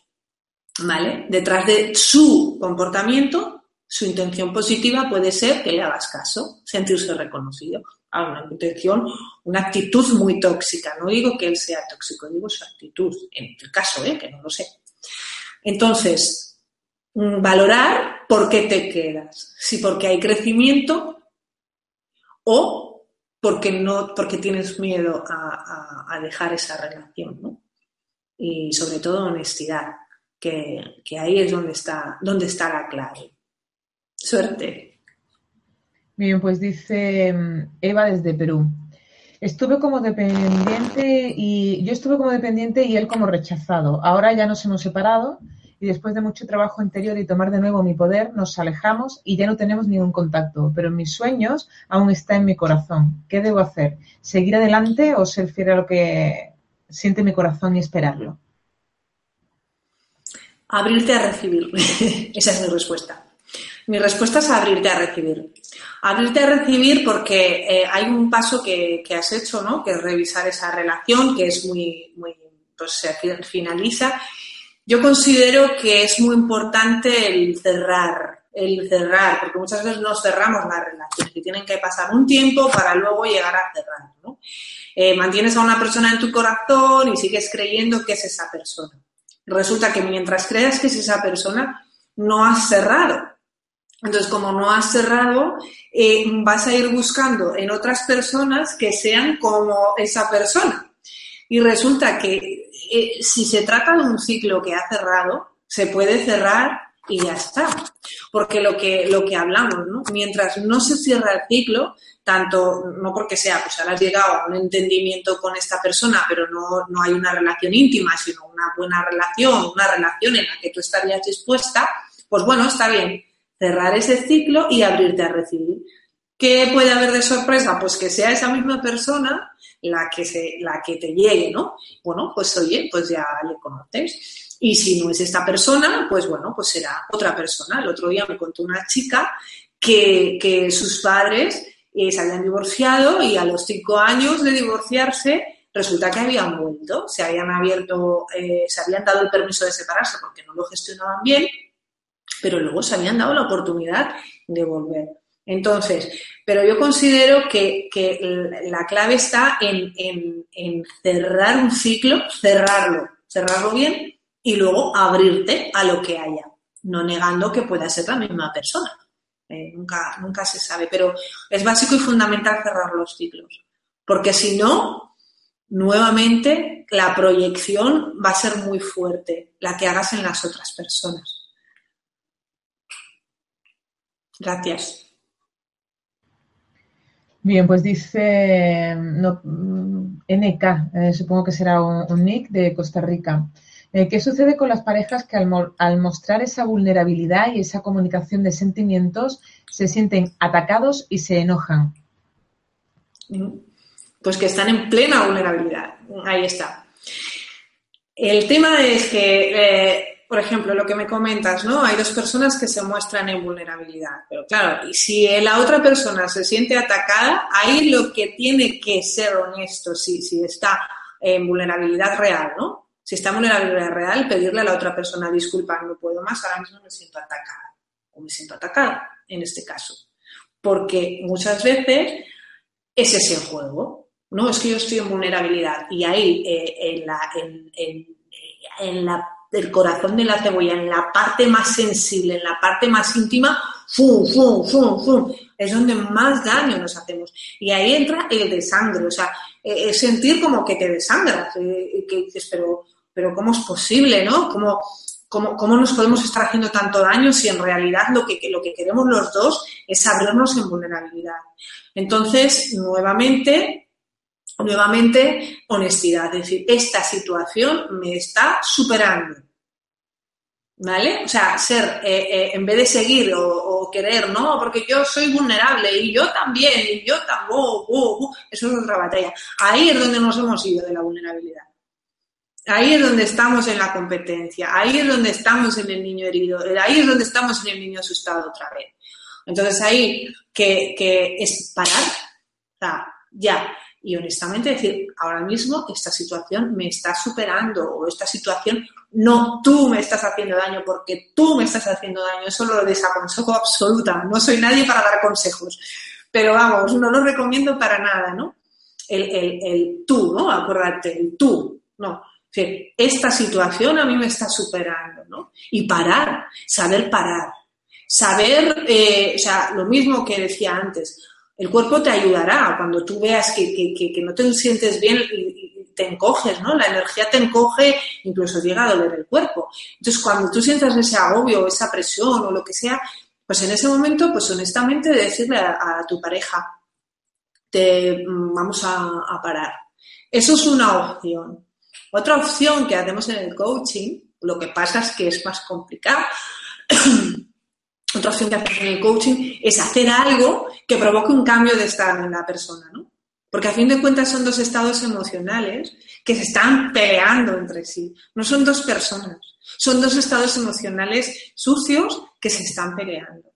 ¿Vale? Detrás de su comportamiento su intención positiva puede ser que le hagas caso, sentirse reconocido. Una una actitud muy tóxica. No digo que él sea tóxico, digo su actitud, en el caso, ¿eh? que no lo sé. Entonces, mm, valorar por qué te quedas. Si porque hay crecimiento o porque, no, porque tienes miedo a, dejar esa relación. Y sobre todo honestidad, que, que ahí es donde está, donde está la clave. Suerte. Bien, pues dice mm, Eva desde Perú. Estuve como dependiente y yo estuve como dependiente y él como rechazado. Ahora ya nos hemos separado y después de mucho trabajo interior y tomar de nuevo mi poder, nos alejamos y ya no tenemos ningún contacto. Pero en mis sueños aún está en mi corazón. ¿Qué debo hacer? ¿Seguir adelante o ser fiel a lo que siente mi corazón y esperarlo? Abrirte a recibir. Esa es mi respuesta. Mi respuesta es abrirte a recibir. Abrirte a recibir porque eh, hay un paso que, has hecho, ¿no? Que es revisar esa relación, que es muy, pues se finaliza. yo considero que es muy importante el cerrar, el cerrar, porque muchas veces nos cerramos las relaciones y tienen que pasar un tiempo para luego llegar a cerrar, ¿no? Eh, mantienes a una persona en tu corazón y sigues creyendo que es esa persona. Resulta que mientras creas que es esa persona, no has cerrado. Entonces, como no has cerrado, eh, vas a ir buscando en otras personas que sean como esa persona. Y resulta que eh, si se trata de un ciclo que ha cerrado, se puede cerrar y ya está. Porque lo que, lo que hablamos, ¿no? Mientras no se cierra el ciclo, tanto, no porque sea, pues ahora has llegado a un entendimiento con esta persona, pero no, no hay una relación íntima, sino una buena relación, una relación en la que tú estarías dispuesta, pues bueno, está bien, cerrar ese ciclo y abrirte a recibir. ¿Qué puede haber de sorpresa? Pues que sea esa misma persona la que, se, la que te llegue, ¿no? Bueno, pues oye, pues ya le conoces. Y si no es esta persona, pues bueno, pues será otra persona. El otro día me contó una chica que, que sus padres eh, se habían divorciado y a los cinco años de divorciarse resulta que habían vuelto, se habían abierto, eh, se habían dado el permiso de separarse porque no lo gestionaban bien, pero luego se habían dado la oportunidad de volver. Entonces, pero yo considero que, la clave está en, en, cerrar un ciclo, cerrarlo, cerrarlo bien y luego abrirte a lo que haya, no negando que pueda ser la misma persona. Eh, nunca, nunca se sabe, pero es básico y fundamental cerrar los ciclos, porque si no, nuevamente la proyección va a ser muy fuerte, la que hagas en las otras personas. Gracias. Bien, pues dice NK, eh, supongo que será un nick de Costa Rica. Eh, ¿Qué sucede con las parejas que al, mostrar esa vulnerabilidad y esa comunicación de sentimientos se sienten atacados y se enojan? Pues que están en plena vulnerabilidad. Ahí está. El tema es que, eh, por ejemplo, lo que me comentas, ¿no? Hay dos personas que se muestran en vulnerabilidad. Pero claro, y si la otra persona se siente atacada, ahí lo que tiene que ser honesto, si, si está en vulnerabilidad real, ¿no? si está en vulnerabilidad real, pedirle a la otra persona, disculpa, no puedo más, ahora mismo me siento atacada o me siento atacada en este caso. Porque muchas veces es ese juego, ¿no? Es que yo estoy en vulnerabilidad y ahí eh, en, la, en, el corazón de la cebolla, en la parte más sensible, en la parte más íntima, ¡fum, fum, fum, fum! Es donde más daño nos hacemos. Y ahí entra el desangre, o sea, eh, es sentir como que te desangras, eh, que dices, pero pero ¿cómo es posible, no? ¿Cómo, cómo, cómo nos podemos estar haciendo tanto daño si en realidad lo que, lo que queremos los dos es abrirnos en vulnerabilidad? Entonces, nuevamente, nuevamente, honestidad. Es decir, esta situación me está superando. ¿Vale? O sea, ser, eh, eh, en vez de seguir o, querer, ¿no? Porque yo soy vulnerable y yo también, y yo tampoco, uh, uh, eso es otra batalla. Ahí es donde nos hemos ido de la vulnerabilidad. Ahí es donde estamos en la competencia, ahí es donde estamos en el niño herido, ahí es donde estamos en el niño asustado otra vez. Entonces ahí que, que es parar, o sea, ya, y honestamente decir, ahora mismo esta situación me está superando o esta situación no tú me estás haciendo daño porque tú me estás haciendo daño. Eso lo desaconsejo absoluta. No soy nadie para dar consejos. Pero vamos, no lo recomiendo para nada, ¿no? El, el, el tú, ¿no? Acuérdate, el tú. No, esta situación a mí me está superando, ¿no? Y parar, saber parar, saber, eh, o sea, lo mismo que decía antes, el cuerpo te ayudará cuando tú veas que, no te sientes bien y, te encoges, ¿no? La energía te encoge, incluso llega a doler el cuerpo. Entonces, cuando tú sientas ese agobio, esa presión o lo que sea, pues en ese momento, pues honestamente decirle a, tu pareja, te mm, vamos a parar. Eso es una opción. Otra opción que hacemos en el coaching, lo que pasa es que es más complicado, otra opción que hacemos en el coaching es hacer algo que provoque un cambio de estado en la persona, ¿no? Porque a fin de cuentas son dos estados emocionales que se están peleando entre sí. No son dos personas, son dos estados emocionales sucios que se están peleando.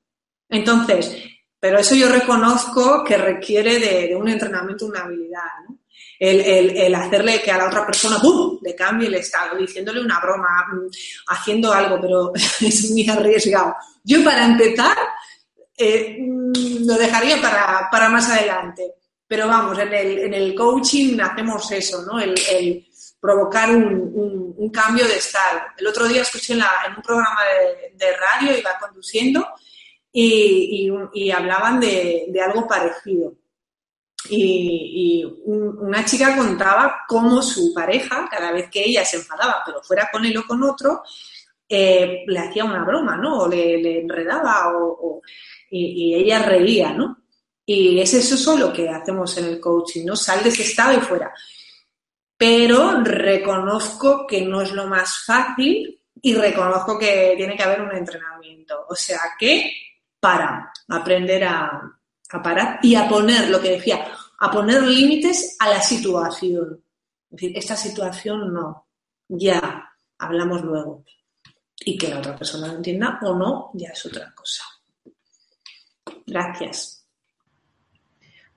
Entonces, pero eso yo reconozco que requiere de, un entrenamiento, una habilidad, ¿no? El, hacerle que a la otra persona le cambie el estado, diciéndole una broma, mm, haciendo algo, pero es muy arriesgado. Yo para empezar eh, mm, lo dejaría para, más adelante. Pero vamos, en el, en el coaching hacemos eso, ¿no? El, provocar un, cambio de estado. El otro día escuché en, un programa de, radio, iba conduciendo, y, hablaban de, algo parecido. Y, una chica contaba cómo su pareja, cada vez que ella se enfadaba, pero fuera con él o con otro, eh, le hacía una broma, ¿no? O le, enredaba o, y, ella reía, ¿no? Y es eso lo que hacemos en el coaching, ¿no? Sal de ese estado y fuera. Pero reconozco que no es lo más fácil y reconozco que tiene que haber un entrenamiento. O sea que para aprender a, a parar y a poner, lo que decía, a poner límites a la situación. Es decir, esta situación no, ya, hablamos luego. Y que la otra persona lo entienda o no, ya es otra cosa. Gracias.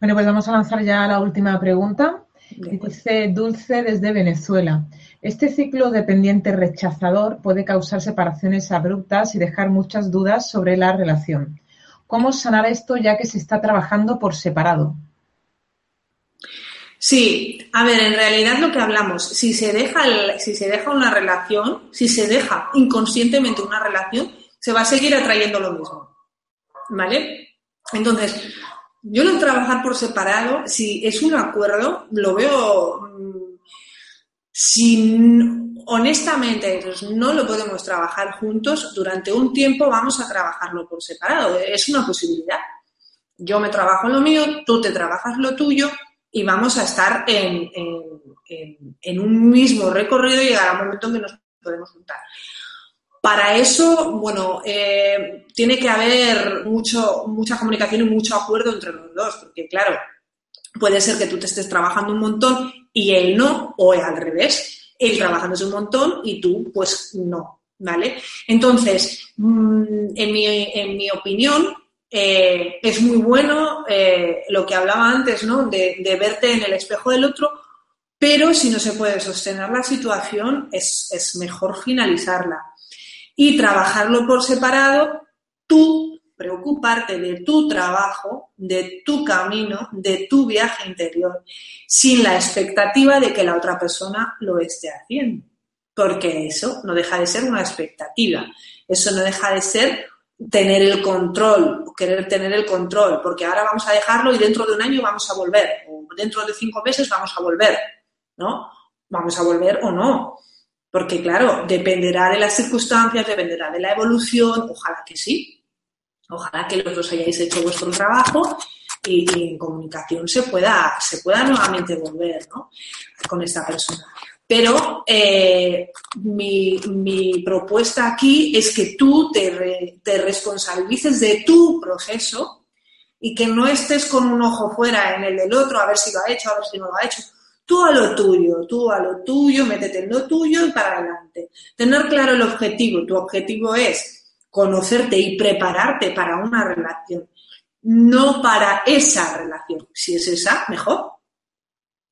Bueno, pues vamos a lanzar ya la última pregunta. Dice Dulce desde Venezuela. Este ciclo dependiente rechazador puede causar separaciones abruptas y dejar muchas dudas sobre la relación. ¿Cómo sanar esto ya que se está trabajando por separado? Sí, a ver, en realidad lo que hablamos, si se deja, si se deja una relación, si se deja inconscientemente una relación, se va a seguir atrayendo lo mismo. ¿Vale? Entonces, yo no trabajar por separado, si es un acuerdo, lo veo. Mm, si honestamente no lo podemos trabajar juntos, durante un tiempo vamos a trabajarlo por separado. Es una posibilidad. Yo me trabajo lo mío, tú te trabajas lo tuyo y vamos a estar en, en un mismo recorrido y llegará un momento en que nos podemos juntar. Para eso, bueno, eh, tiene que haber mucho, mucha comunicación y mucho acuerdo entre los dos, porque claro, puede ser que tú te estés trabajando un montón y él no, o al revés, él trabajándose un montón y tú, pues no, ¿vale? Entonces, mm, en mi, en mi opinión, eh, es muy bueno eh, lo que hablaba antes, ¿no? De, de, verte en el espejo del otro, pero si no se puede sostener la situación, es, es mejor finalizarla y trabajarlo por separado, tú preocuparte de tu trabajo, de tu camino, de tu viaje interior, sin la expectativa de que la otra persona lo esté haciendo. Porque eso no deja de ser una expectativa, eso no deja de ser tener el control, querer tener el control, porque ahora vamos a dejarlo y dentro de un año vamos a volver, o dentro de cinco meses vamos a volver, ¿no? Vamos a volver o no. Porque, claro, dependerá de las circunstancias, dependerá de la evolución, ojalá que sí. Ojalá que los dos hayáis hecho vuestro trabajo y, en comunicación se pueda, se pueda nuevamente volver ¿no? con esta persona. Pero eh, mi, propuesta aquí es que tú te, te responsabilices de tu proceso y que no estés con un ojo fuera en el del otro a ver si lo ha hecho, a ver si no lo ha hecho Tú a lo tuyo, tú a lo tuyo, métete en lo tuyo y para adelante. Tener claro el objetivo. Tu objetivo es conocerte y prepararte para una relación, no para esa relación. Si es esa, mejor.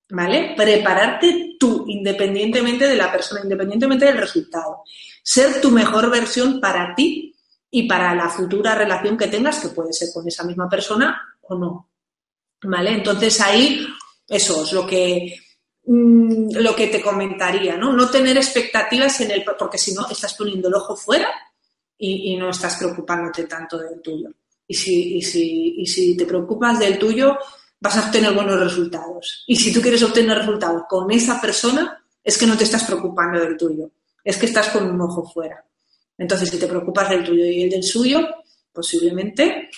¿Vale? Prepararte tú, independientemente de la persona, independientemente del resultado. Ser tu mejor versión para ti y para la futura relación que tengas, que puede ser con esa misma persona o no. ¿Vale? Entonces ahí, eso es lo que Mm, lo que te comentaría, ¿no? No tener expectativas en el, porque si no, estás poniendo el ojo fuera y, no estás preocupándote tanto del tuyo. Y si, y, si, y si te preocupas del tuyo, vas a obtener buenos resultados. Y si tú quieres obtener resultados con esa persona, es que no te estás preocupando del tuyo, es que estás con un ojo fuera. Entonces, si te preocupas del tuyo y el del suyo, posiblemente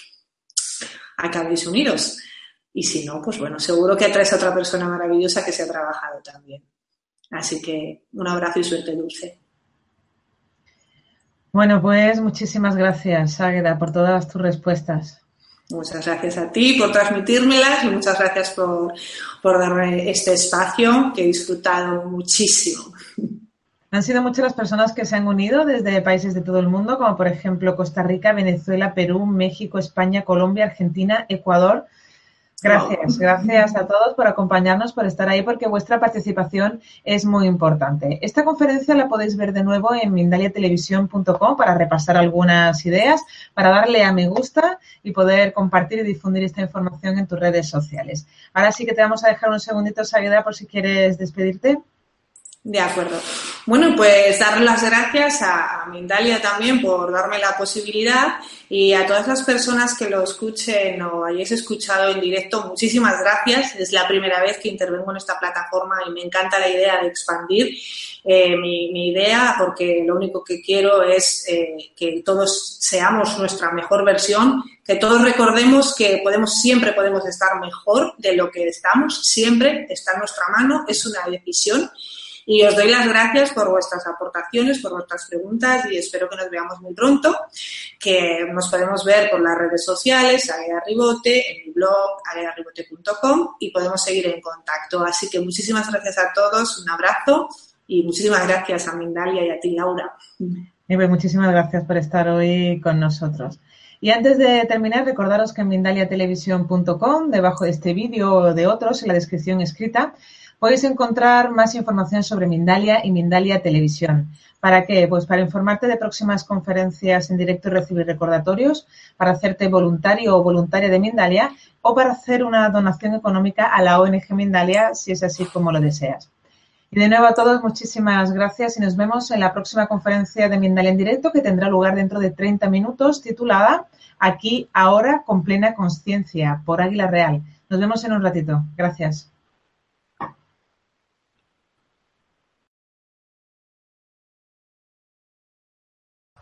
acabéis unidos. Y si no, pues bueno, seguro que atraes a otra persona maravillosa que se ha trabajado también. Así que un abrazo y suerte dulce. Bueno, pues muchísimas gracias, Águeda, por todas tus respuestas. Muchas gracias a ti por transmitírmelas y muchas gracias por, por darme este espacio que he disfrutado muchísimo. Han sido muchas las personas que se han unido desde países de todo el mundo, como por ejemplo Costa Rica, Venezuela, Perú, México, España, Colombia, Argentina, Ecuador, Gracias, gracias a todos por acompañarnos, por estar ahí, porque vuestra participación es muy importante. Esta conferencia la podéis ver de nuevo en mindaliatelevisión.com para repasar algunas ideas, para darle a me gusta y poder compartir y difundir esta información en tus redes sociales. Ahora sí que te vamos a dejar un segundito, Sagueda, por si quieres despedirte. De acuerdo. Bueno, pues dar las gracias a, Mindalia también por darme la posibilidad y a todas las personas que lo escuchen o hayáis escuchado en directo, muchísimas gracias. Es la primera vez que intervengo en esta plataforma y me encanta la idea de expandir eh, mi, idea porque lo único que quiero es eh, que todos seamos nuestra mejor versión, que todos recordemos que podemos siempre podemos estar mejor de lo que estamos, siempre está en nuestra mano, es una decisión y os doy las gracias por vuestras aportaciones, por vuestras preguntas y espero que nos veamos muy pronto, que nos podemos ver por las redes sociales, Ribote, en mi blog, arearibote.com y podemos seguir en contacto. Así que muchísimas gracias a todos, un abrazo y muchísimas gracias a Mindalia y a ti, Laura. Pues muchísimas gracias por estar hoy con nosotros. Y antes de terminar, recordaros que en mindaliatelevisión.com, debajo de este vídeo o de otros, en la descripción escrita, Podéis encontrar más información sobre Mindalia y Mindalia Televisión. ¿Para qué? Pues para informarte de próximas conferencias en directo y recibir recordatorios, para hacerte voluntario o voluntaria de Mindalia o para hacer una donación económica a la ONG Mindalia si es así como lo deseas. Y de nuevo a todos, muchísimas gracias y nos vemos en la próxima conferencia de Mindalia en directo que tendrá lugar dentro de 30 minutos titulada Aquí, ahora, con plena conciencia por Águila Real. Nos vemos en un ratito. Gracias.